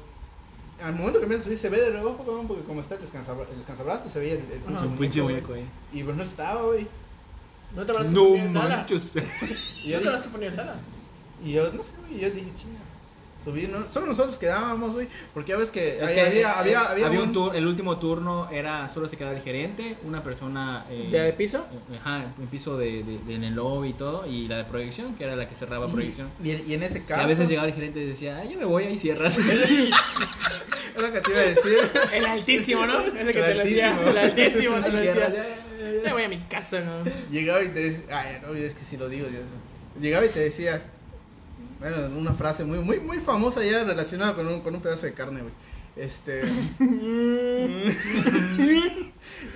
al momento que a subir se ve de reojo, cabrón, porque como está el, descansabra- el descansabrazo, se veía el, el.
Un pinche
muñeco, güey. Y pues no estaba, güey.
¿No te acuerdas que
No
ponía en sala?
Y
¿No
yo,
te
dije,
acuerdas que ponía en sala?
y yo, no sé, güey, y yo dije, chinga. ¿no? Solo nosotros quedábamos, güey. Porque ya ves que,
Es
ahí
que
había,
eh,
había, había,
un,
un-
tur- el último turno era solo se quedaba el gerente, una persona eh,
¿De piso?
eh, ajá, en piso de, de- de- en el lobby y todo, y la de proyección, que era la que cerraba proyección.
Y, y en ese
Y
caso.
a veces llegaba el gerente y decía, ay, yo me voy, ahí cierras. <laughs>
Es lo que te iba a decir.
El altísimo, ¿no? Ese que
El
te lo decía.
altísimo.
El altísimo te lo decía.
Ya
voy a mi casa, ¿no?
Llegaba y te decía. Ay, no, es que si lo digo, Dios. Llegaba y te decía. Bueno, una frase muy, muy, muy famosa ya relacionada con un, con un pedazo de carne, güey. Este. <laughs>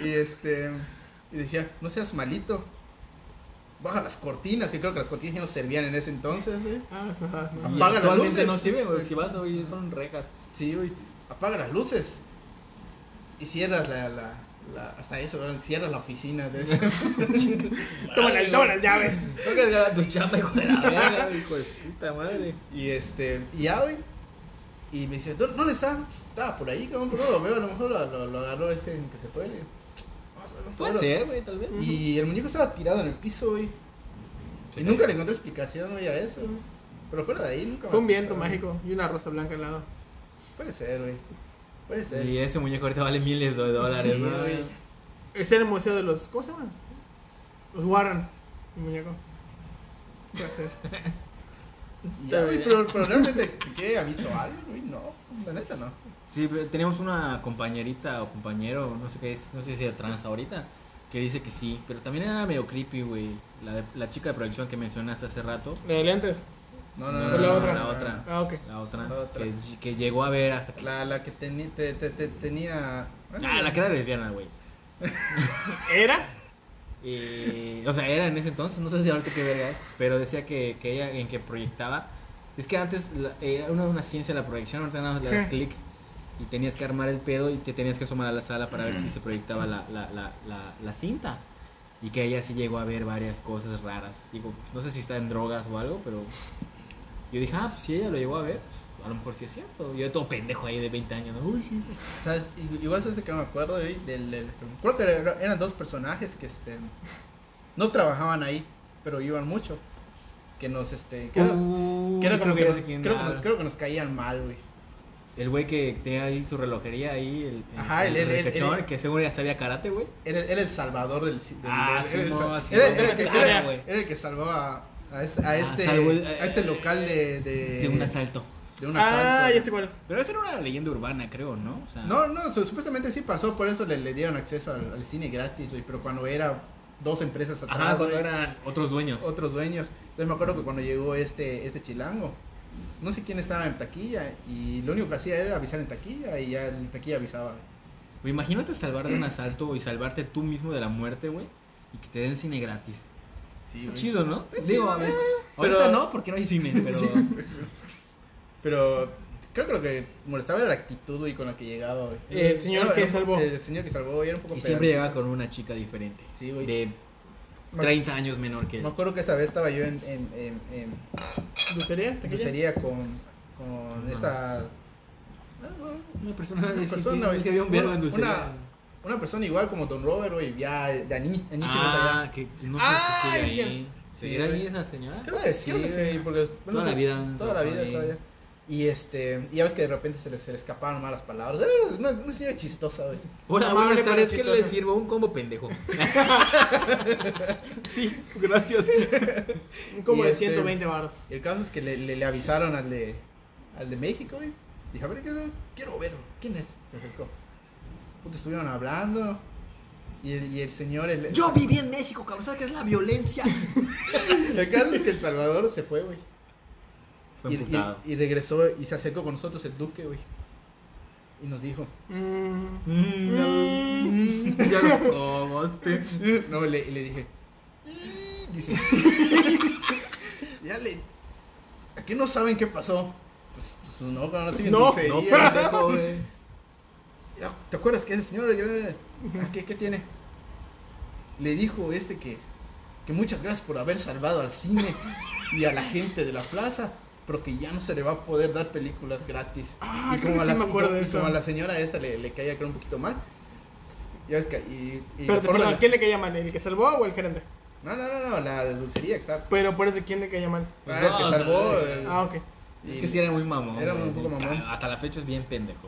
y este. Y decía, no seas malito. Baja las cortinas, que creo que las cortinas ya no servían en ese entonces, güey.
Ah, eso, ah.
Y
Apaga las luces.
no sirve, güey, si vas hoy son rejas.
Sí, güey. Apaga las luces. Y cierras la. la, la- hasta eso, güey, cierras la oficina de ese.
Toma, las- toma las llaves.
Creo que tu chamba, hijo de la verga, <laughs> hijo de puta madre.
Y este, y ya, güey. Y me dice, ¿dónde, dónde está? Estaba por ahí, cabrón, pero no lo veo, a lo mejor lo, lo- lo agarró este en que se fue. le digo, "Vamos a verlo, vamos a
Puede
verlo".
ser, güey, tal vez.
Y el muñeco estaba tirado en el piso, güey.
Sí.
Y nunca le encontré explicación, güey, a eso, güey. Pero fuera de ahí, nunca
Fue un viento mágico y una rosa blanca al lado.
Puede ser, güey. Puede ser.
Y ese muñeco ahorita vale miles de dólares,
Sí,
¿no?
güey.
Está en el museo de los. ¿Cómo se llaman? Los Warren. El muñeco. Puede ser. <laughs>
Ya, güey, pero, pero realmente, ¿qué? ¿Ha visto algo? Güey, no, la neta no.
Sí, pero teníamos una compañerita o compañero, no sé qué es, no sé si era trans ahorita, que dice que sí, pero también era medio creepy, güey. La, de- la chica de producción que mencionaste hace rato.
De lentes.
No, no,
No,
no.
la otra.
La otra.
Ah, ok.
La otra,
La otra.
Que, que llegó a ver hasta que...
La, la que teni- te, te, te- tenía. bueno,
Ah, la que era lesbiana, güey. <laughs>
¿Era?
Y, o sea, era en ese entonces, no sé si ahorita qué verga es, pero decía que, que ella en que proyectaba, es que antes la- era una, una ciencia la proyección, ahorita nada más le das clic y tenías que armar el pedo y te tenías que asomar a la sala para ver si <clears throat> se proyectaba la, la, la, la, la cinta. Y que ella sí llegó a ver varias cosas raras. Digo, no sé si está en drogas o algo, pero yo dije, ah, pues si ella lo llegó a ver, pues, a lo mejor sí es cierto. Yo todo pendejo ahí de 20 años, ¿no? Uy, sí.
Igual de que me acuerdo güey, del, del- creo que era- eran dos personajes que este no trabajaban ahí, pero iban mucho. Que nos este era,
Uh, creo
que nos,
sé quién
creo, que nos,
habla.
creo que nos caían mal, güey.
El güey que tenía ahí su relojería ahí, el, el,
Ajá, el- el-
que según ya sabía karate, güey.
Era, era el salvador del, del-
Ah,
del-
sí,
era
no, sí, no,
era el que salvaba a este, a este, a este local de, de,
De un asalto.
de un
Ah, ya sé cuál.
Pero esa era una leyenda urbana, creo, ¿no? O sea,
No, no, su- supuestamente sí pasó, por eso le, le dieron acceso al, al cine gratis, güey, pero cuando era dos empresas atrás,
Ajá, cuando
güey,
eran otros dueños.
otros dueños. Entonces me acuerdo que cuando llegó este, este chilango, no sé quién estaba en taquilla y lo único que hacía era avisar en taquilla y ya en taquilla avisaba.
Güey, imagínate salvar de un asalto y salvarte tú mismo de la muerte, güey. Y que te den cine gratis.
Sí,
Está
güey.
chido, ¿no? Digo, a ver.
pero-
Ahorita no, porque no hay cine, <laughs> pero.
Sí. Pero Creo que lo que molestaba era la actitud, güey, con la que llegaba, güey.
El señor
Era-
que
era-
salvó.
El señor que salvó, güey, era un poco
Y siempre llegaba con una chica diferente.
Sí, güey.
De
Me-
30 años menor que él.
Me acuerdo que esa vez estaba yo en, en, en, en
dulcería
con, con
Ajá.
esta...
Una persona,
Una
sí,
persona,
que- había un verbo en dulcería.
una- Una persona igual como Don Robert, güey, ya de Ani, Ani
Ah, que no sé
Ah,
si
es que-.
Sí,
¿Seguirá
güey.
ahí esa señora?
Creo que sí,
Creo que sí.
porque...
Toda la vida.
Toda la vida estaba allá. Y este, y ya ves que de repente se le, se le escapaban malas palabras. Era una, una señora chistosa, güey.
Hola,
Amable,
buenas tardes. ¿Qué le sirvo? Un combo pendejo. <laughs> sí, gracias.
Un Como
Y
de
este-
120 baros.
Y el caso es que le, le, le avisaron al de, al de México, güey. Dije, a ver, ¿qué- quiero verlo. ¿Quién es? Se acercó. Puta, estuvieron hablando. Y el, y el señor. El,
Yo viví en México, cabrón. ¿Sabes qué es la violencia? <laughs>
El caso es que el Salvador se fue, güey.
Fue
Y, y, y regresó y se acercó con nosotros el Duque, güey. Y nos dijo.
Mm.
Mm, <laughs> ya lo tomaste. <laughs>
No, le, y le dije. Dice. ya le. ¿A qué no saben qué pasó? Pues, pues no, no
No,
No.
Ya, ¿Te acuerdas que ese señor yo, ¿a ¿qué, ¿Qué tiene? Le dijo este que, que muchas gracias por haber salvado al cine y a la gente de la plaza, pero que ya no se le va a poder dar películas gratis.
Ah,
y
que
a
sí
la,
me acuerdo
y
de
como- y
eso.
como a la señora esta le, le caía creo un poquito mal. Ya ves que, y, y
Pero,
la de-
¿quién le caía mal? ¿El que salvó o el gerente?
No, no, no, no, la de dulcería, exacto.
Pero por eso, ¿quién le caía mal?
Pues
Ah, el que salvó. el-
Ah, ok.
Es que sí era muy mamón.
Era un poco mamón.
Hasta la fecha es bien pendejo.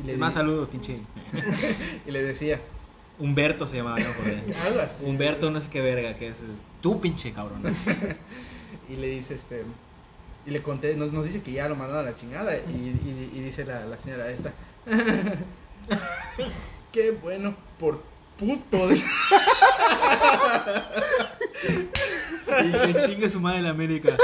Güey.
y, le,
Más saludos, pinche. <laughs>
y le decía,
Humberto se llamaba, ¿no? Joder. <laughs>
algo así.
Humberto, no sé qué verga, que es. eh, Tú, pinche cabrón. <laughs>
Y le dice, este. Y le conté, nos, nos dice que ya lo mandaron a la chingada. Y, y- y dice la, la señora esta. Qué bueno, por puto. de-".
Y que chingue su madre en la América.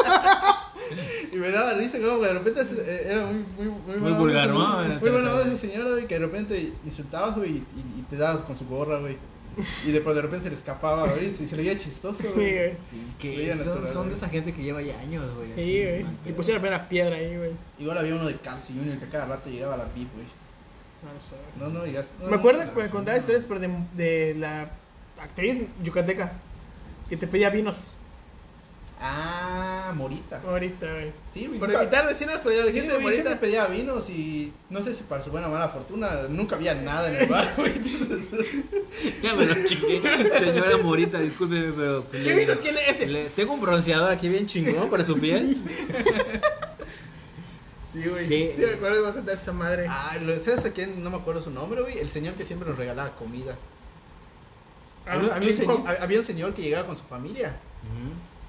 Y me daba risa, como que de repente ese- era muy, muy, muy, buena
vulgar, ¿no?
Muy, muy buena onda ese señor, güey, que de repente insultaba, güey, y, te dabas con su gorra, güey. Y de, de repente se le escapaba, güey, y se le veía chistoso,
Sí,
güey.
Sí, que
Veía
son,
natural,
son de esa gente que lleva ya años, güey. así,
Sí, güey. Y pusieron la primera piedra ahí, güey.
Igual había uno de Carlos Junior que cada rato llegaba a la VIP, güey.
No, no sé.
No, no, digas. no,
Me
no.
acuerdo que me contaba historias pero de, de la actriz yucateca que te pedía vinos
Ah, Morita.
ahorita, güey.
Sí, güey.
Por
nunca-
evitar decirnos, pero ya lo
Sí,
dijiste,
güey, siempre
ahorita.
pedía vinos y no sé si para su buena o mala fortuna nunca había nada en el bar, güey. <laughs>
Ya me lo chingué. Señora Morita, discúlpeme, pero. pues,
¿Qué
le-
vino tiene este?
le- tengo un bronceador aquí bien chingón para su piel.
Sí, güey.
Sí.
Sí, me acuerdo que me contaste esa madre.
Ah, lo ¿sabes a quién? No me acuerdo su nombre, güey. El señor que siempre nos regalaba comida.
Ah,
había, había un señor, había un señor que llegaba con su familia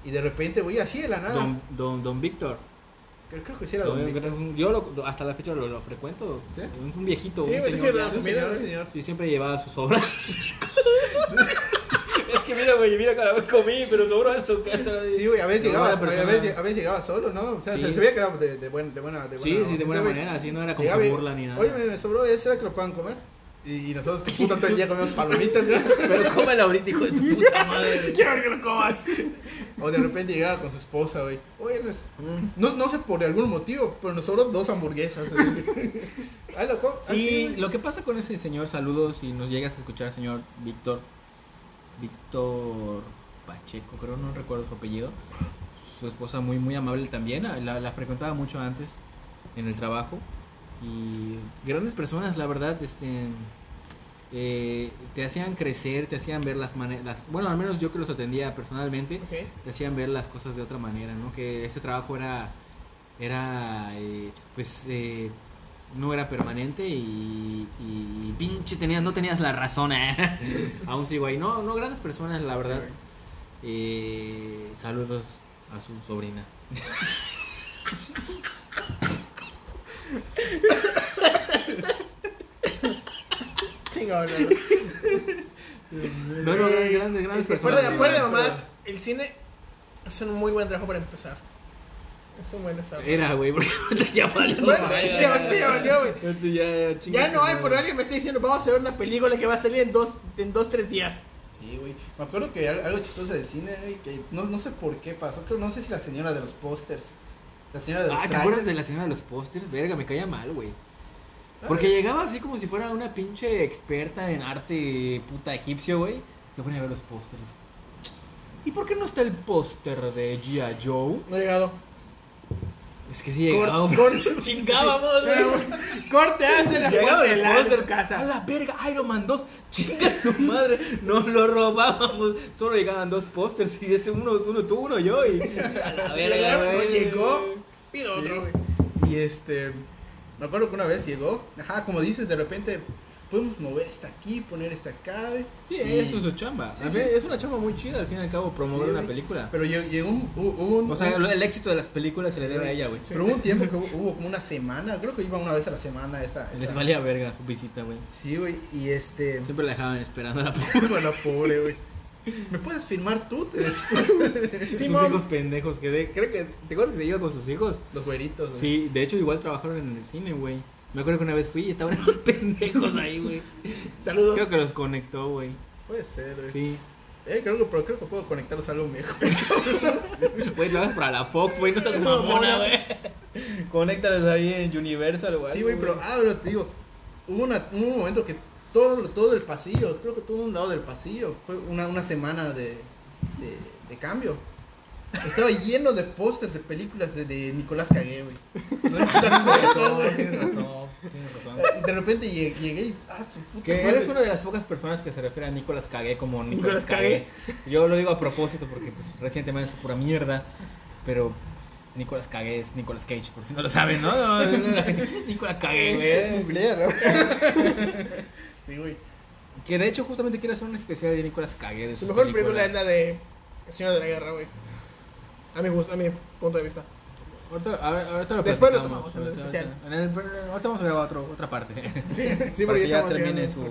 y de repente, güey, así de la nada.
Don, don, don Víctor.
Creo, creo que sí era
Don
Don
Víctor Yo lo- hasta la fecha lo, lo frecuento.
¿Sí?
Es un viejito.
Sí,
un
güey, sí,
señor
era.
Un.
Sí, siempre llevaba sus sobras. <laughs> es que mira, güey, mira cada vez comí, pero sobró esto.
Sí, güey, a veces,
No,
llegaba, a, veces, a veces llegaba solo, ¿no? O sea,
Sí.
se, se veía que era de, de, buen- de buena, de buena
Sí, sí, de buena manera, así no era como
Llegaba
burla ni nada.
Oye, me, sobró, ¿será que lo puedan comer? Y, y nosotros que <laughs> puta todo el día comíamos palomitas, ¿no? <laughs>
Pero cómela ahorita, hijo de tu puta <laughs> madre.
Quiero ver que lo comas.
O de repente llegaba con su esposa, güey. Oye, no, es- no, no sé por algún motivo, pero nos sobró dos hamburguesas. Ay, lo ah,
Sí,
güey.
lo que pasa con ese señor, saludos, si nos llegas a escuchar, señor Víctor, Víctor Pacheco, creo, no recuerdo su apellido. Su esposa muy, muy amable también, la, la frecuentaba mucho antes en el trabajo. Y grandes personas, la verdad, este, eh, te hacían crecer, te hacían ver las maneras, bueno, al menos yo que los atendía personalmente, te hacían ver las cosas de otra manera, ¿no? Que ese trabajo era, era, eh, pues, eh, no era permanente y, y pinche tenías, no tenías la razón, ¿eh? <laughs> Aún sigo ahí. No, no, grandes personas, la verdad. Eh, saludos a su sobrina. <laughs>
Chingón, no, no.
No, grandes, grandes, grandes personas.
fuera de,
sí,
fuera de
güey.
mamás, el cine es un muy buen trabajo para empezar. Es un buen estado.
Era, güey, porque <laughs> ya valió.
Bueno, ya, valió, güey.
Ya, chinga
Ya no hay, pero alguien me está diciendo, vamos a hacer una película que va a salir en dos, en dos tres días.
Sí, güey. Me acuerdo que al- algo chistoso del cine, güey, que no, no sé por qué pasó. Creo, no sé si la señora de los pósters La señora de los
Ah, ¿te acuerdas de la señora de los pósters? Verga, me caía mal, güey. Porque llegaba así como si fuera una pinche experta en arte puta egipcio, güey. Se ponía a ver los pósters. ¿Y por qué no está el póster de G.I. Joe?
No he llegado.
Es que sí
cor- <laughs>
Chingábamos, güey.
Corte, hace la de la casa.
A la verga, Iron Man 2. Chinga su madre. Nos lo robábamos. Solo llegaban dos pósters. Y ese uno, uno tú, uno yo. Y <laughs> a la verga,
no llegó. Pido otro, güey.
Y este, me acuerdo que una vez llegó, ajá, como dices, de repente podemos mover esta aquí, poner esta acá.
Sí,
Y-
eso es su chamba.
Sí, sí.
Es una chamba muy chida, al fin y al cabo, promover
Sí,
una película.
Pero llegó, un, un,
O sea,
un-
el éxito de las películas se le debe a ella, güey.
pero hubo un tiempo que hubo, hubo como una semana, creo que iba una vez a la semana esta.
Les valía verga su visita, güey.
Sí, güey, y este,
Siempre la dejaban esperando a la <laughs>
bueno, pobre, güey. ¿Me puedes filmar tú? Te decía. <laughs>
sus hijos pendejos que de, creo que te acuerdas que se iba con sus hijos.
Los güeritos, güey.
Sí, de hecho igual trabajaron en el cine, güey. Me acuerdo que una vez fui y estaban <laughs> esos pendejos ahí, güey.
Saludos.
Creo que los conectó, güey.
Puede ser, güey.
Sí.
Eh, creo que, pero creo que puedo conectarlos a algo mejor. <laughs>
Güey, trabajas para la Fox, güey, no seas mamona,
mamona.
güey. Conéctalos ahí en Universal, güey.
Sí, güey, pero, ah, pero te digo, hubo, una, hubo un momento que todo, todo el pasillo, creo que todo un lado del pasillo, fue una, una semana de, de, de cambio. Estaba lleno de pósters de películas de, de Nicolás Cagué, güey. No.
Tienes razón, tienes razón.
Y de repente llegué, llegué y, ah, su puta
Que
madre.
eres una de las pocas personas que se refiere a Nicolas Cagué como Nicolas Cagué. Yo lo digo a propósito porque pues, recientemente es pura mierda, pero Nicolas Cagué es Nicolas Cage, por si no lo saben, ¿no? No, <laughs> no, La gente, ¿quién es Nicolas Cagué, güey?
Googlealo. <laughs> Sí, güey.
Que de hecho justamente quiero hacer un especial de Nicolas Cagué. De
Su mejor película es la de El Señor de la Guerra, güey. A mi gusto, a mi punto de vista.
Ahorita, ahorita lo
Después lo tomamos en el especial.
en el- ahorita vamos a grabar otro, otra parte.
Sí, <laughs> sí,
que
ya
ya termine su-.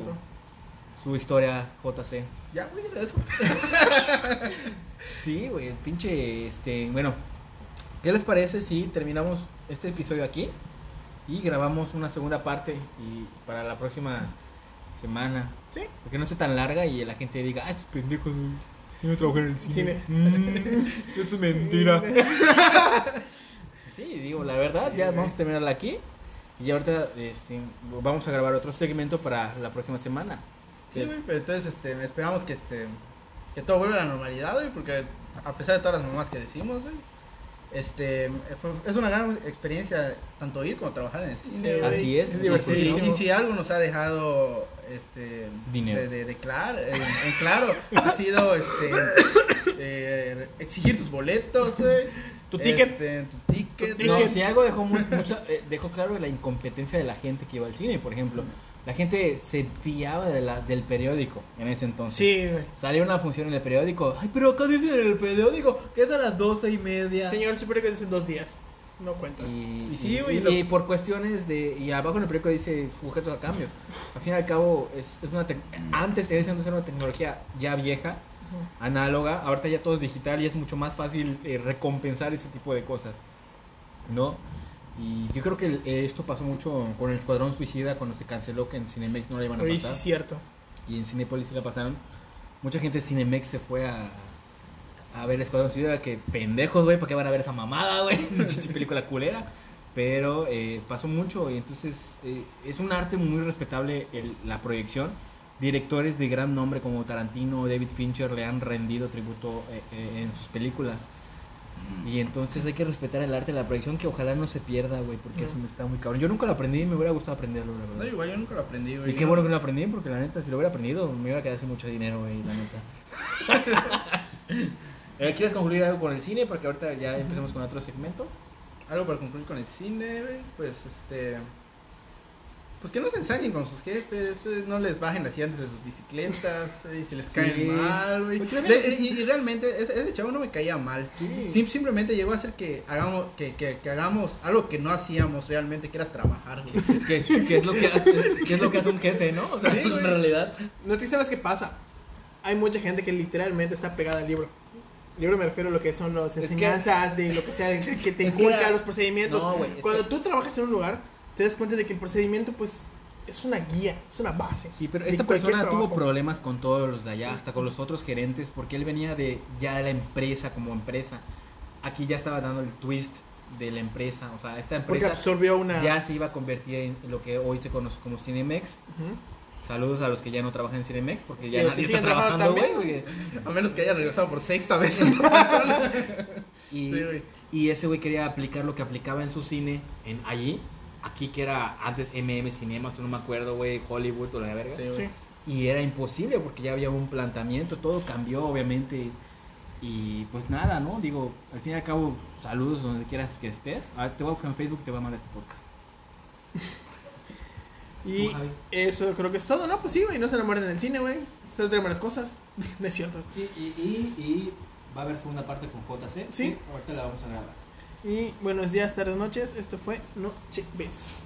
Su historia JC.
Ya, güey, era eso. <laughs>
Sí, güey, el pinche, este, bueno, ¿qué les parece si terminamos este episodio aquí y grabamos una segunda parte y para la próxima semana?
Sí.
Porque no sea tan larga y la gente diga, ah, estos pendejos, güey, yo no trabajo en el cine.
Cine.
Mm, <laughs> esto es mentira. <laughs> sí, digo, la verdad, ya vamos a terminarla aquí y ahorita este, vamos a grabar otro segmento para la próxima semana.
Sí, güey, pero entonces este, esperamos que este que todo vuelva a la normalidad, güey, porque a pesar de todas las mamás que decimos, güey, este fue- es una gran experiencia tanto ir como trabajar en el cine.
Sí.
Así es,
Es
Y,
divertidísimo.
y si algo nos ha dejado este
Dinero.
de, de- de clar- eh, en claro ha sido este <coughs> eh, exigir tus boletos, güey.
Tu ticket.
este, tu ticket.
Tu
No,
ticket.
si algo dejó mu- mucho, eh, dejó claro la incompetencia de la gente que iba al cine, por ejemplo. La gente se fiaba de la, del periódico en ese entonces.
Sí, güey.
Salía una función en el periódico. Ay, pero acá dicen en el periódico que es a las doce y media.
Señor, supone que es en dos días. No cuenta.
Y,
Y sí,
y-
lo-
y por cuestiones de. Y abajo en el periódico dice sujetos a cambios. Al fin y al cabo, es, es una. tec- Antes era una tecnología ya vieja, análoga. Ahorita ya todo es digital y es mucho más fácil eh, recompensar ese tipo de cosas. ¿No? Y yo creo que el- esto pasó mucho con el Escuadrón Suicida cuando se canceló que en Cinemex no la iban a
Oye, sí
pasar.
es cierto.
Y en Cinepolis sí la pasaron. Mucha gente de Cinemex se fue a, a ver Escuadrón Suicida. Que pendejos, güey, ¿para qué van a ver esa mamada, güey? <laughs> Película culera. Pero eh, pasó mucho y entonces eh, es un arte muy respetable el- la proyección. Directores de gran nombre como Tarantino o David Fincher le han rendido tributo eh, eh, en sus películas. Y entonces hay que respetar el arte de la proyección que ojalá no se pierda, güey, porque
No.
eso me está muy cabrón. Yo nunca lo aprendí y me hubiera gustado aprenderlo, la verdad.
No, igual yo nunca lo aprendí, güey.
Y qué bueno que no lo aprendí, porque la neta, si lo hubiera aprendido, me hubiera quedado sin mucho dinero, güey, la neta. <laughs> Eh, ¿Quieres concluir algo con el cine? Porque ahorita ya empezamos con otro segmento.
Algo para concluir con el cine, güey, pues este. Pues que no se ensañen con sus jefes, güey, no les bajen las llantas de sus bicicletas, güey, <laughs> si les
Sí.
caen mal, güey. Y, y realmente ese, ese chavo no me caía mal.
Sí.
Sim- simplemente llegó a hacer que hagamos, que, que, que hagamos algo que no hacíamos realmente, que era trabajar, güey. <laughs>
¿Qué, qué es lo que hace, qué es lo que hace un jefe, no? O sea,
Sí,
en
güey.
realidad.
No te sabes qué pasa. Hay mucha gente que literalmente está pegada al libro. Libro me refiero a lo que son las
que-
enseñanzas, de lo que sea, que te inculca los procedimientos.
No, es
Cuando
que-
tú trabajas en un lugar, te das cuenta de que el procedimiento, pues, es una guía, es una base.
Sí, pero esta persona tuvo problemas con todos los de allá, hasta con los otros gerentes, porque él venía de ya de la empresa como empresa. Aquí ya estaba dando el twist de la empresa. O sea, esta empresa
absorbió una.
ya se iba a convertir en lo que hoy se conoce como Cinemex.
Ujú.
Saludos a los que ya no trabajan en Cinemex porque ya nadie está
trabajando
güey.
A menos que haya regresado por sexta vez. <laughs>
Y,
Sí, güey.
y ese güey quería aplicar lo que aplicaba en su cine en allí. Aquí que era antes MM Cinemas, no me acuerdo, güey, Hollywood o la verga.
Sí.
Sí.
Y era imposible porque ya había un planteamiento, todo cambió obviamente. Y pues nada, ¿no? Digo, al fin y al cabo, saludos donde quieras que estés. Ah, te voy a buscar en Facebook y te voy a mandar este podcast. <laughs>
Y eso creo que es todo, ¿no? Pues sí, güey. No se enamoren del cine, güey. Solo tienen buenas cosas. <laughs> no es cierto.
Sí, y, y, y va a haber segunda parte con JC.
Sí.
Ahorita la vamos a grabar.
Y buenos días, tardes, noches. Esto fue Noche Ves.